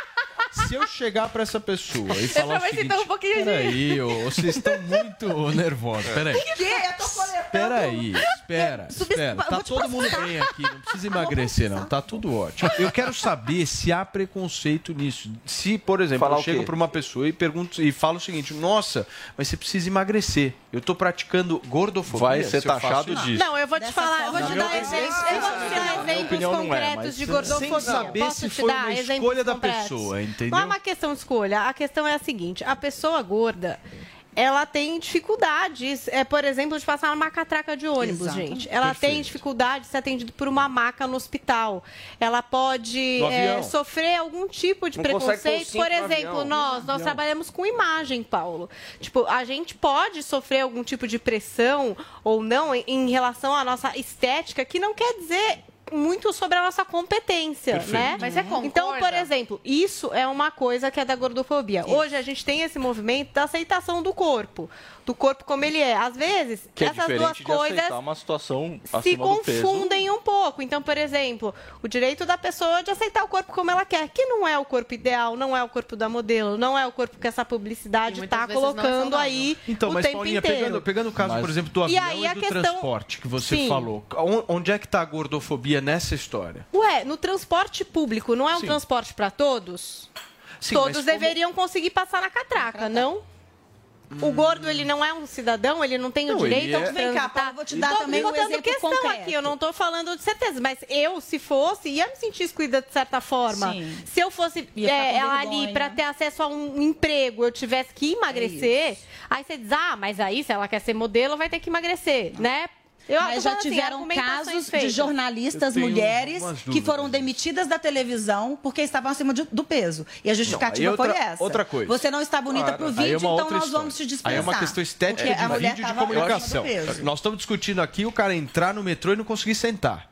Se eu chegar para essa pessoa e falar o pra ver se seguinte, um pouquinho de- peraí, ô, vocês estão muito nervosos, peraí. O quê? Eu tô coletando. Espera aí, espera, espera. eu Tá todo mundo bem aqui, não precisa emagrecer não, tá tudo ótimo. Eu quero saber se há preconceito nisso. Se, por exemplo, Falar eu o chego para uma pessoa e pergunto e falo o seguinte: "Nossa, mas você precisa emagrecer. Eu tô praticando gordofobia". Vai ser se eu taxado isso?" disso. Não, eu vou te falar, eu vou te dar exemplos, eu vou te dar minha exemplos opinião não é, concretos de gordofobia. Sem saber se foi uma escolha da pessoa, entendeu? Não é uma questão de escolha. A questão é a seguinte: a pessoa gorda. Ela tem dificuldades, é, por exemplo, de passar numa catraca de ônibus, Exato. gente. Ela tem Perfeito. dificuldade de ser atendida por uma maca no hospital. Ela pode é, sofrer algum tipo de Não preconceito. Por exemplo, avião. nós, nós trabalhamos com imagem, Paulo. Tipo, a gente pode sofrer algum tipo de pressão ou não em relação à nossa estética, que não quer dizer muito sobre a nossa competência, Perfeito. né? Mas você concorda? Então, por exemplo, isso é uma coisa que é da gordofobia. Hoje a gente tem esse movimento da aceitação do corpo, do corpo como ele é. Às vezes, Que é essas duas diferente de coisas uma situação se confundem um pouco. Então, por exemplo, o direito da pessoa de aceitar o corpo como ela quer, que não é o corpo ideal, não é o corpo da modelo, não é o corpo que essa E publicidade está é colocando saudável. aí Então, o mas tempo Paulinha, inteiro. pegando, pegando o caso, Mas- por exemplo, do E avião aí e, a do questão- transporte que você Sim. falou. On- Onde é que está a gordofobia nessa história? Ué, no transporte público, não é um Sim. transporte para todos? Sim, todos mas como- deveriam conseguir passar na catraca, não? O gordo, ele não é um cidadão, ele não tem o Não, direito ele a é- Vem cá. Paulo, vou te dar Tô também um botando exemplo questão concreto. aqui, eu não tô falando de certeza, mas eu, se fosse, ia me sentir excluída de certa forma. Sim. Se eu fosse é, ali para ter acesso a um emprego, eu tivesse que emagrecer, aí você diz, ah, mas aí se ela quer ser modelo, vai ter que emagrecer, né? Eu Mas já assim, tiveram argumentações casos de feitas. jornalistas Eu tenho mulheres que foram demitidas da televisão porque estavam acima de- do peso. E a justificativa Não, aí outra- foi essa. outra coisa. Você não está bonita pro Aí vídeo, é então nós história. vamos te dispensar. Aí é uma questão estética de mulher vídeo e de comunicação. acima do peso. Nós estamos discutindo aqui o cara entrar no metrô e não conseguir sentar.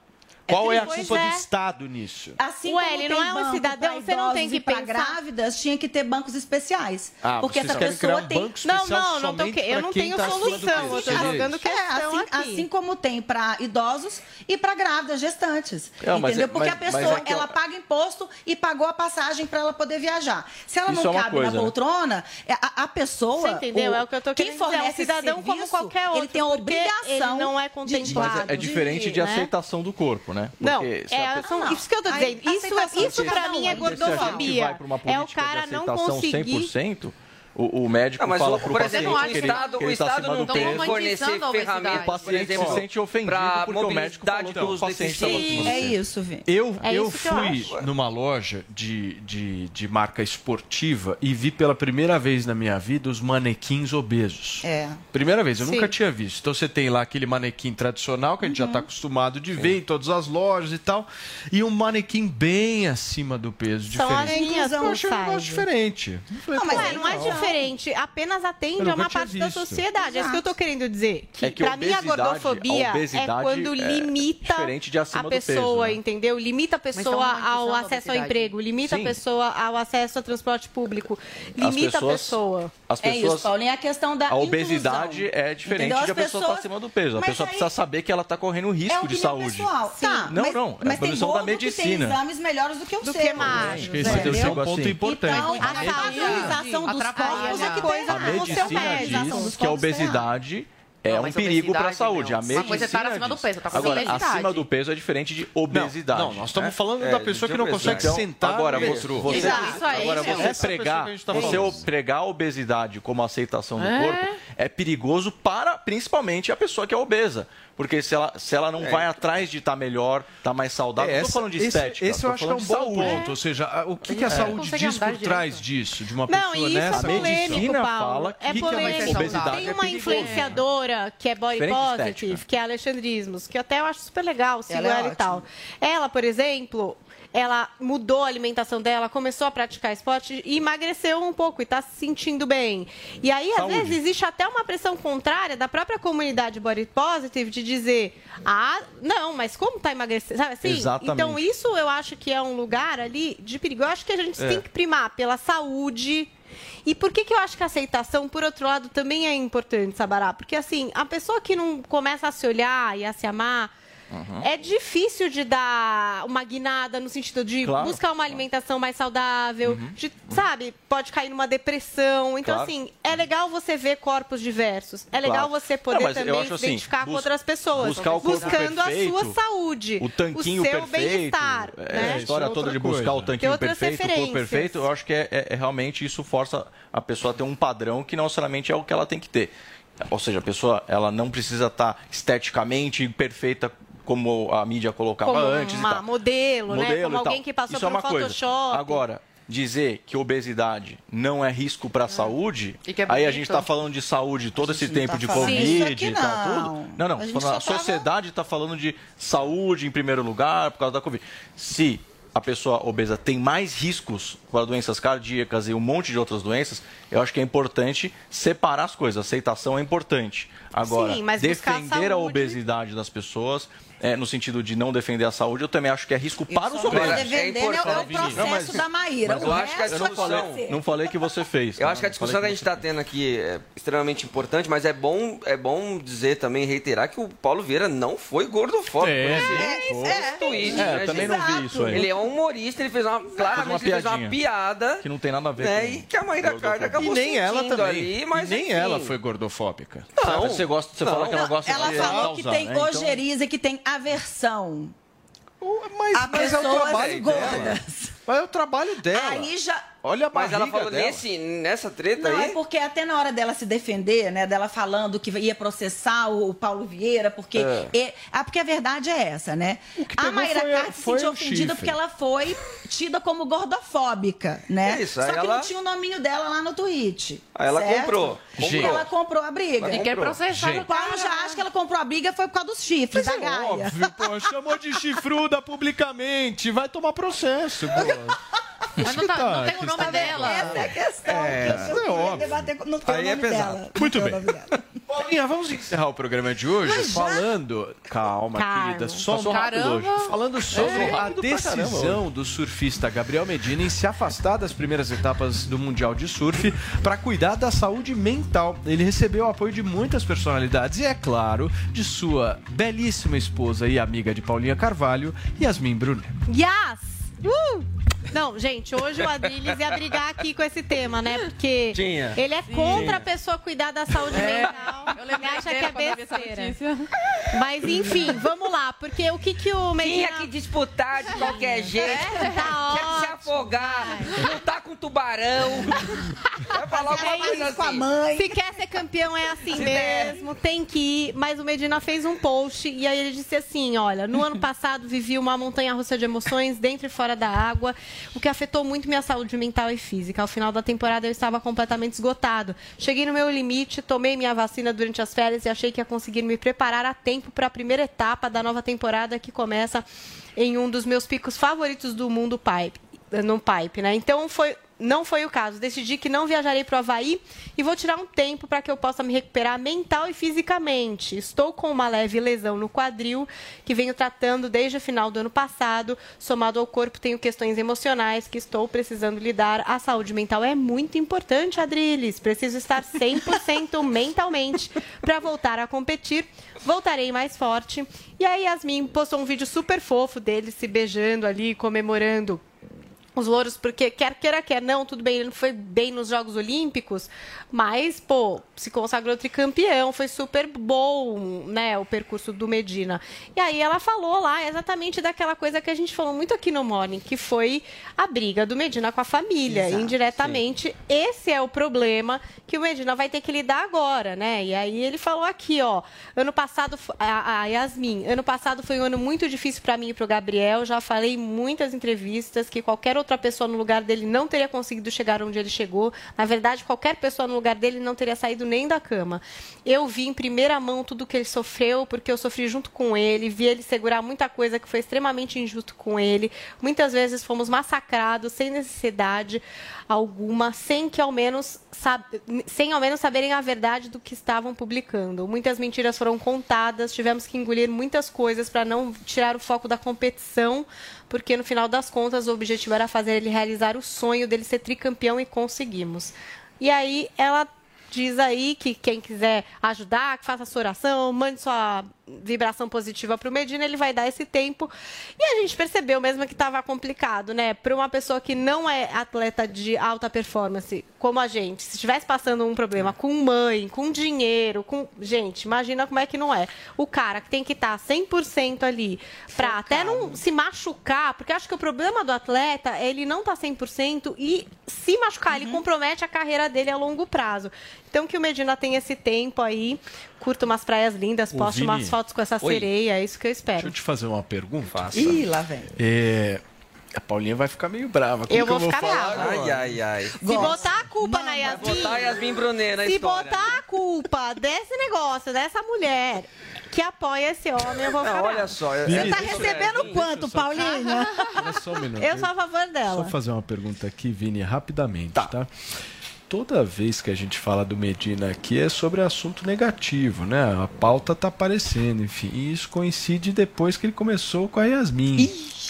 Qual é a culpa Pois do é. Estado nisso? Assim Ué, ele não é um cidadão, você não tem que pensar- grávidas, tinha que ter bancos especiais. Ah, porque vocês essa pessoa um tem banco Não, não, não tô que- eu não quem tenho tá solução, eu tô jogando isso. que- É, questão assim, aqui. assim como tem para idosos e para grávidas gestantes. Não, mas entendeu? é- Porque mas- a mas pessoa, é eu- ela paga imposto e pagou a passagem para ela poder viajar. Se ela Isso não é cabe coisa, na né? poltrona, é, a, a pessoa. Você entendeu? É o que eu tô quem querendo dizer, é um fornece esse cidadão como qualquer outro, Ele tem a obrigação. ele não é de- contemplado. Mas é, é diferente de né? aceitação do corpo, né? Né? Não, Porque a é, pessoa- são- isso que eu tô dizendo. Isso, aceitação isso pra mim é a gordofobia. É o cara não conseguir. 100%, o, o médico mas fala o- pro por paciente exemplo, o que ele, Estado- que ele o tá Estado acima não do tem fornecer ferramentas, O paciente por exemplo, se sente ofendido porque o médico falou que o paciente estava acima do É isso, Vê. Eu, É eu eu fui acho. numa loja de, de, de marca esportiva e vi pela primeira vez na minha vida os manequins obesos. É. Primeira vez, eu Sim. nunca tinha visto. Então você tem lá aquele manequim tradicional que a gente já Uhum. está acostumado de ver em todas as lojas e tal, e um manequim bem acima do peso, São as diferente. linhas eu achei um negócio diferente. Eu falei, Não, mas é, não é legal. Diferente, apenas Eu atende a uma parte da visto. sociedade. É isso que eu tô querendo dizer. Que, É que pra mim a obesidade- gordofobia a é quando é limita diferente de acima a do peso, pessoa, né? entendeu? Limita a Mas pessoa romantizando ao a acesso ao emprego, limita Sim. a pessoa ao acesso ao transporte público, limita a pessoas- pessoa. As É pessoas, isso, Paulinho, é a questão da a obesidade inclusão. é diferente Entendeu? de a pessoa estar acima do peso. A pessoa aí- precisa saber que ela está correndo risco É de saúde. pessoal. Tá, Não, mas, não, é mas a tem evolução da que tem medicina. exames melhores do que o Do seu. que é Entendeu? um ponto Assim, importante. Então, né? a padronização dos Corpos é Coisa A medicina diz que a obesidade é Não, um perigo para a saúde. A Uma medicina coisa é estar acima do peso, coisa é Agora, obesidade. acima do peso é diferente de obesidade. Não, nós estamos né? falando É, da pessoa que não consegue obesidade. sentar Agora, no você, você, Exato, isso aí, agora é você essa pregar, a tá você pregar a obesidade como aceitação do É. corpo é perigoso para, principalmente, a pessoa que é obesa. Porque se ela, se ela não vai atrás de estar melhor, estar mais saudável, É, não tô falando de esse- estética. Esse, tô eu acho que é um bom ponto. Ou seja, a- o que, que a É. saúde diz por direito. trás disso? De uma Não, pessoa isso é nessa? polêmico, medicina fala é que- que a obesidade Tem é uma perigoso. Influenciadora que é body Diferente positive, que é a Alexandrismos, que até eu acho super legal, sigo Ela é ela, e tal. Ela, por exemplo, ela mudou a alimentação dela, começou a praticar esporte e emagreceu um pouco e está se sentindo bem. E aí, às Saúde. vezes, existe até uma pressão contrária da própria comunidade body positive de dizer: ah, não, mas como tá emagrecendo? Sabe assim? Exatamente. Então, isso eu acho que é um lugar ali de perigo. Eu acho que a gente É. tem que primar pela saúde. E por que, que eu acho que a aceitação, por outro lado, também é importante, Sabará? Porque, assim, a pessoa que não começa a se olhar e a se amar, é difícil de dar uma guinada no sentido de Claro. buscar uma alimentação mais saudável, de, sabe? Pode cair numa depressão. Então, Claro. assim, é legal você ver corpos diversos. É legal Claro. você Não, poder eu também se assim, identificar com outras pessoas. buscar o corpo buscando perfeito, a sua saúde. O tanquinho o seu perfeito. bem-estar. é, né? A história Isso é toda de buscar coisa. o tanquinho perfeito, o corpo perfeito, eu acho que é, é- é realmente isso força a pessoa a ter um padrão que não necessariamente é o que ela tem que ter. Ou seja, a pessoa ela não precisa estar esteticamente perfeita como a mídia colocava Como antes. e uma tal. modelo, né? Modelo Como alguém que passou Isso por é uma um coisa. Photoshop. Agora, dizer que obesidade não é risco para a saúde, E que é aí a gente está falando de saúde todo esse tempo tá de falando Covid e tal, não. tudo. Não, não. A falando- A, sociedade está falando de saúde em primeiro lugar por causa da Covid. Se a pessoa obesa tem mais riscos para doenças cardíacas e um monte de outras doenças, eu acho que é importante separar as coisas. A aceitação é importante. Agora, Sim, defender a saúde- obesidade das pessoas, é, no sentido de não defender a saúde, eu também acho que é risco para os tô defendendo é o- é o importante. processo Não, mas- da Maíra. mas o eu acho que a Eu não é falei, não falei que você fez. Eu tá? acho que a discussão que falei a gente está tendo aqui é extremamente importante, mas é bom, é bom dizer também, reiterar que o Paulo Vieira não foi gordofóbico. É, né? É, é, É, né, também gente? não vi isso aí. Ele é um humorista, ele fez uma, claramente ele fez uma piada, Que não tem nada a ver né, com e que a Maíra Cardi E acabou nem ela também. ali, mas e nem enfim. ela foi gordofóbica. Não, Você gosta, você fala que ela gosta ela de falou que tem né? Então- ojeriza, que tem aversão Mas, a mas é o trabalho dela. gordas. Mas é o trabalho dela. Aí já. Olha a Mas ela falou dela. nesse, nessa treta Não, aí. é porque até na hora dela se defender, né, dela falando que ia processar o Paulo Vieira, porque É. e- ah, porque a verdade é essa, né? a Mayra foi- Card se sentiu ofendida chifre. porque ela foi tida como gordofóbica, né? É isso, Só que ela- não tinha o nominho dela lá no tweet. Aí ela certo? comprou, E comprou. ela comprou a briga. E quer processar O Paulo já acha que ela comprou a briga foi por causa dos chifres da Gaia. É Óbvio, pô, chamou de chifruda publicamente. Vai tomar processo, pô. Mas não, tá- não tem o que nome dela. Essa é a questão. É, que isso é óbvio. não tem Aí o é nome pesado. dela. Muito bem. o. Paulinha, vamos encerrar o programa de hoje falando. Calma, Calma. querida. Só Passou rápido hoje. Falando sobre É, a decisão do surfista Gabriel Medina em se afastar das primeiras etapas do Mundial de Surf para cuidar da saúde mental. Ele recebeu o apoio de muitas personalidades e, é claro, de sua belíssima esposa e amiga de Paulinha Carvalho, Yasmin Brunet. Yes! Uh! Não, gente, hoje o Adriles ia brigar aqui com esse tema, né? Porque Tinha. ele é contra Tinha. a pessoa cuidar da saúde mental. Ele acha que é besteira. Mas enfim, vamos lá, porque o que que o Medina... Tinha que disputar de qualquer jeito. tá Que se afogar, lutar com tubarão. Vai falar alguma coisa assim. Se quer ser campeão é assim Se der. mesmo, tem que ir. Mas o Medina fez um post e aí ele disse assim: olha, no ano passado vivi uma montanha russa de emoções dentro e fora da água, o que afetou muito minha saúde mental e física. Ao final da temporada eu estava completamente esgotado. Cheguei no meu limite, tomei minha vacina durante as férias e achei que ia conseguir me preparar a tempo para a primeira etapa da nova temporada que começa em um dos meus picos favoritos do mundo pipe, no pipe, né? Então foi não foi o caso. Decidi que não viajarei para o Havaí e vou tirar um tempo para que eu possa me recuperar mental e fisicamente. Estou com uma leve lesão no quadril que venho tratando desde o final do ano passado. Somado ao corpo, tenho questões emocionais que estou precisando lidar. A saúde mental é muito importante, Adriles. Preciso estar 100% mentalmente para voltar a competir. Voltarei mais forte. E aí, Yasmin postou um vídeo super fofo deles se beijando ali, comemorando os louros, porque quer queira, quer não, tudo bem, ele não foi bem nos Jogos Olímpicos, mas, pô, se consagrou tricampeão, foi super bom, né, o percurso do Medina. E aí ela falou lá exatamente daquela coisa que a gente falou muito aqui no Morning, que foi a briga do Medina com a família, Exato, indiretamente. Esse é o problema que o Medina vai ter que lidar agora, né? E aí ele falou aqui, ó, ano passado, a, a Yasmin, ano passado foi um ano muito difícil para mim e para o Gabriel, já falei em muitas entrevistas que qualquer outra pessoa no lugar dele não teria conseguido chegar onde ele chegou. Na verdade, qualquer pessoa no lugar dele não teria saído nem da cama. Eu vi em primeira mão tudo que ele sofreu, porque eu sofri junto com ele, vi ele segurar muita coisa que foi extremamente injusto com ele. Muitas vezes fomos massacrados sem necessidade alguma, sem que ao menos sem ao menos saberem a verdade do que estavam publicando. Muitas mentiras foram contadas, tivemos que engolir muitas coisas para não tirar o foco da competição, porque no final das contas o objetivo era fazer ele realizar o sonho dele ser tricampeão e conseguimos. E aí ela diz aí que quem quiser ajudar, que faça sua oração, mande sua vibração positiva para o Medina, ele vai dar esse tempo. E a gente percebeu mesmo que estava complicado, né? Para uma pessoa que não é atleta de alta performance, como a gente, se estivesse passando um problema com mãe, com dinheiro, com. Gente, imagina como é que não é. O cara que tem que estar 100% ali para até não se machucar, porque acho que o problema do atleta é ele não tá 100% e se machucar, ele compromete a carreira dele a longo prazo. Então que o Medina tem esse tempo aí, curta umas praias lindas, Ô, poste Vini. umas fotos com essa Oi. sereia, é isso que eu espero. Deixa eu te fazer uma pergunta. Faça. Ih, lá vem. É, a Paulinha vai ficar meio brava. Como Eu que vou ficar falar brava. agora? Ai, ai, ai. Se botar a culpa na Yasmin. botar a Yasmin Brunet na se história. botar a culpa desse negócio, dessa mulher que apoia esse homem, eu vou ficar Não, brava. olha só. Você é- tá isso recebendo é- quanto, Paulinha? Olha só um minuto. Eu sou a favor dela. Só fazer uma pergunta aqui, Vini, rapidamente, tá? Toda vez que a gente fala do Medina aqui é sobre assunto negativo, né? A pauta tá aparecendo, enfim. E isso coincide depois que ele começou com a Yasmin.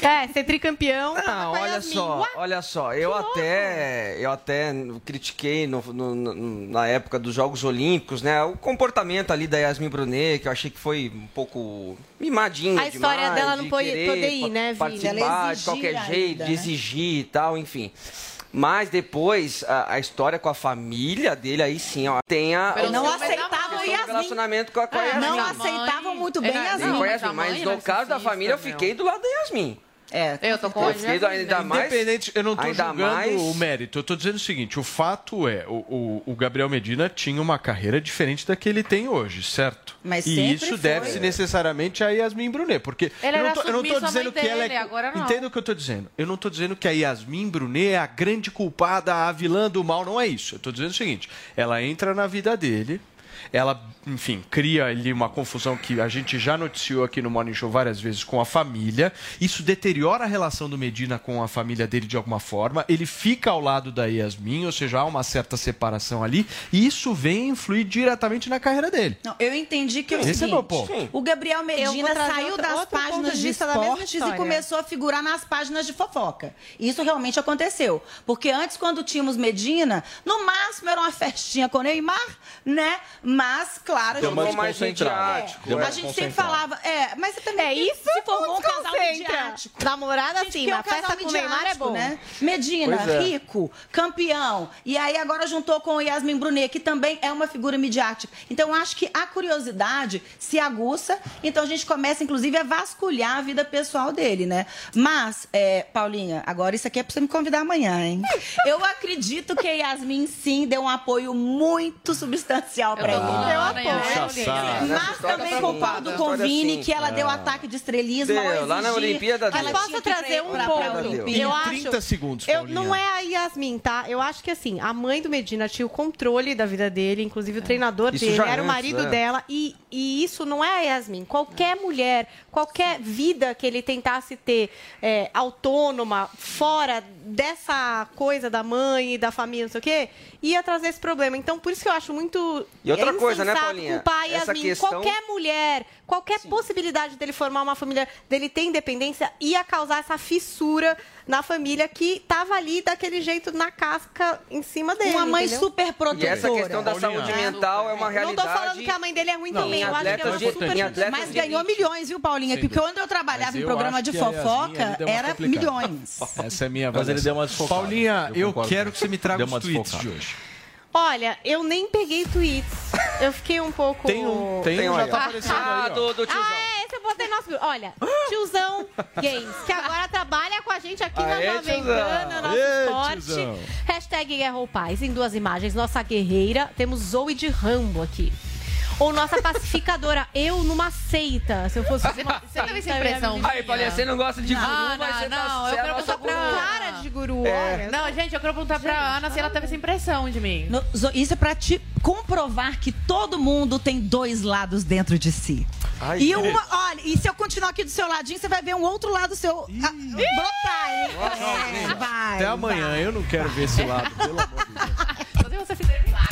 É, ser tricampeão. Não, olha só, olha só, eu até, eu até critiquei no- no- na época dos Jogos Olímpicos, né, o comportamento ali da Yasmin Brunet, que eu achei que foi um pouco mimadinho A história demais, dela não de pode- querer poder ir, né, Vini? Participar Ela de qualquer jeito, ainda, de né? exigir e tal, enfim. Mas depois, a, a história com a família dele, aí sim, ó, tem a... Pelo Não a aceitavam questão do Yasmin. relacionamento com a, com a É, Yasmin. não aceitavam muito bem Não, Yasmin. com a Yasmin, mas no caso da família, eu fiquei do lado da Yasmin. É, eu tô com eu a fiquei do, ainda mais. Independente, eu não tô ainda julgando mais- o mérito. Eu tô dizendo o seguinte: o fato é, o, o, o Gabriel Medina tinha uma carreira diferente da que ele tem hoje, certo? Mas e isso deve-se necessariamente a Yasmin Brunet, porque Ele eu não à dizendo que ela é. agora não. Entenda o que eu tô dizendo. Eu não tô dizendo que a Yasmin Brunet é a grande culpada, a vilã do mal, não é isso. Eu tô dizendo o seguinte: ela entra na vida dele. Ela, enfim, cria ali uma confusão que a gente já noticiou aqui no Morning Show várias vezes com a família. Isso deteriora a relação do Medina com a família dele de alguma forma. Ele fica ao lado da Yasmin, ou seja, há uma certa separação ali. E isso vem influir diretamente na carreira dele. Não, eu entendi que é Esse é meu ponto. o Gabriel Medina saiu outro- das outro páginas de de vista da mesma esportes e começou a figurar nas páginas de fofoca. Isso realmente aconteceu. Porque antes, quando tínhamos Medina, no máximo era uma festinha com o Neymar, né? Mas, claro, Deu mais. Deu uma a gente sempre falava, é, mas você também É isso? se formou um casal Namorada Gente, assim, que é um casal festa com Neymar é bom. né? Medina, é. rico, campeão. E aí agora juntou com o Yasmin Brunet, que também é uma figura midiática. Então acho que a curiosidade se aguça, então a gente começa, inclusive, a vasculhar a vida pessoal dele, né? Mas, é, Paulinha, agora isso aqui é pra você me convidar amanhã, hein? Eu acredito que a Yasmin, sim, deu um apoio muito substancial pra ele. Eu apoio. Puxa saco. Mas também concordo com o História Vini assim. que ela deu ataque de estrelismo ao Deu, lá na exigir Que ela Posso trazer um ponto? Eu Em acho. 30 segundos, Eu, não é a Yasmin, tá? Eu acho que assim, a mãe do Medina tinha o controle da vida dele, inclusive o treinador Isso dele, era o antes, marido é. dela, e, e isso não é a Yasmin. Qualquer mulher, qualquer vida que ele tentasse ter é, autônoma, fora dessa coisa da mãe e da família, não sei o quê, ia trazer esse problema. Então, por isso que eu acho muito. E outra é coisa, né, Paulinha? culpar a Essa Yasmin. questão- Qualquer mulher, qualquer possibilidade dele formar uma família, dele ter independência, ia causar essa fissura na família que tava ali daquele jeito na casca em cima dele. Uma mãe entendeu? super E protetora. essa questão da Paulinha. saúde mental é uma Não realidade. tô falando que a mãe dele é ruim Não, também. Eu acho que é de- super Mas ganhou milhões, viu, Paulinha? Porque quando eu trabalhava em programa de Yasmin, fofoca, uma era complicada. milhões. Essa é a minha Mas ele deu uma desfocada. Paulinha, Eu eu, quero que você me traga os uma tweets de hoje. Olha, eu nem peguei tweets. Eu fiquei um pouco. Tem um, tem Tem um já tá aparecendo Ah, aí, ó. do, do tiozão. Ah, é, esse eu botei no nosso grupo. Olha, tiozão Games, que agora trabalha com a gente aqui na Aê, Jovem tiozão. Pan, no nosso Aê, esporte. tiozão. Hashtag Guerra ou Paz. Em duas imagens, nossa guerreira. Temos Zoe de Rambo aqui. Ou nossa pacificadora, eu numa seita. Se eu fosse uma Você teve essa impressão? Aí, Paulinha, você não gosta de guru, Não, mas não, você tá não, você eu é a quero nossa perguntar pra- cara de guru, É. olha. Não, gente, eu quero perguntar pra Ana se ela teve essa impressão de mim. No- Isso é pra te comprovar que todo mundo tem dois lados dentro de si. Ai, e uma, olha, e se eu continuar aqui do seu ladinho, você vai ver um outro lado seu ah, brotar, hein? É, vai. Até amanhã, vai. eu não quero ver esse lado, pelo amor de Deus. Só se você fizer milagre.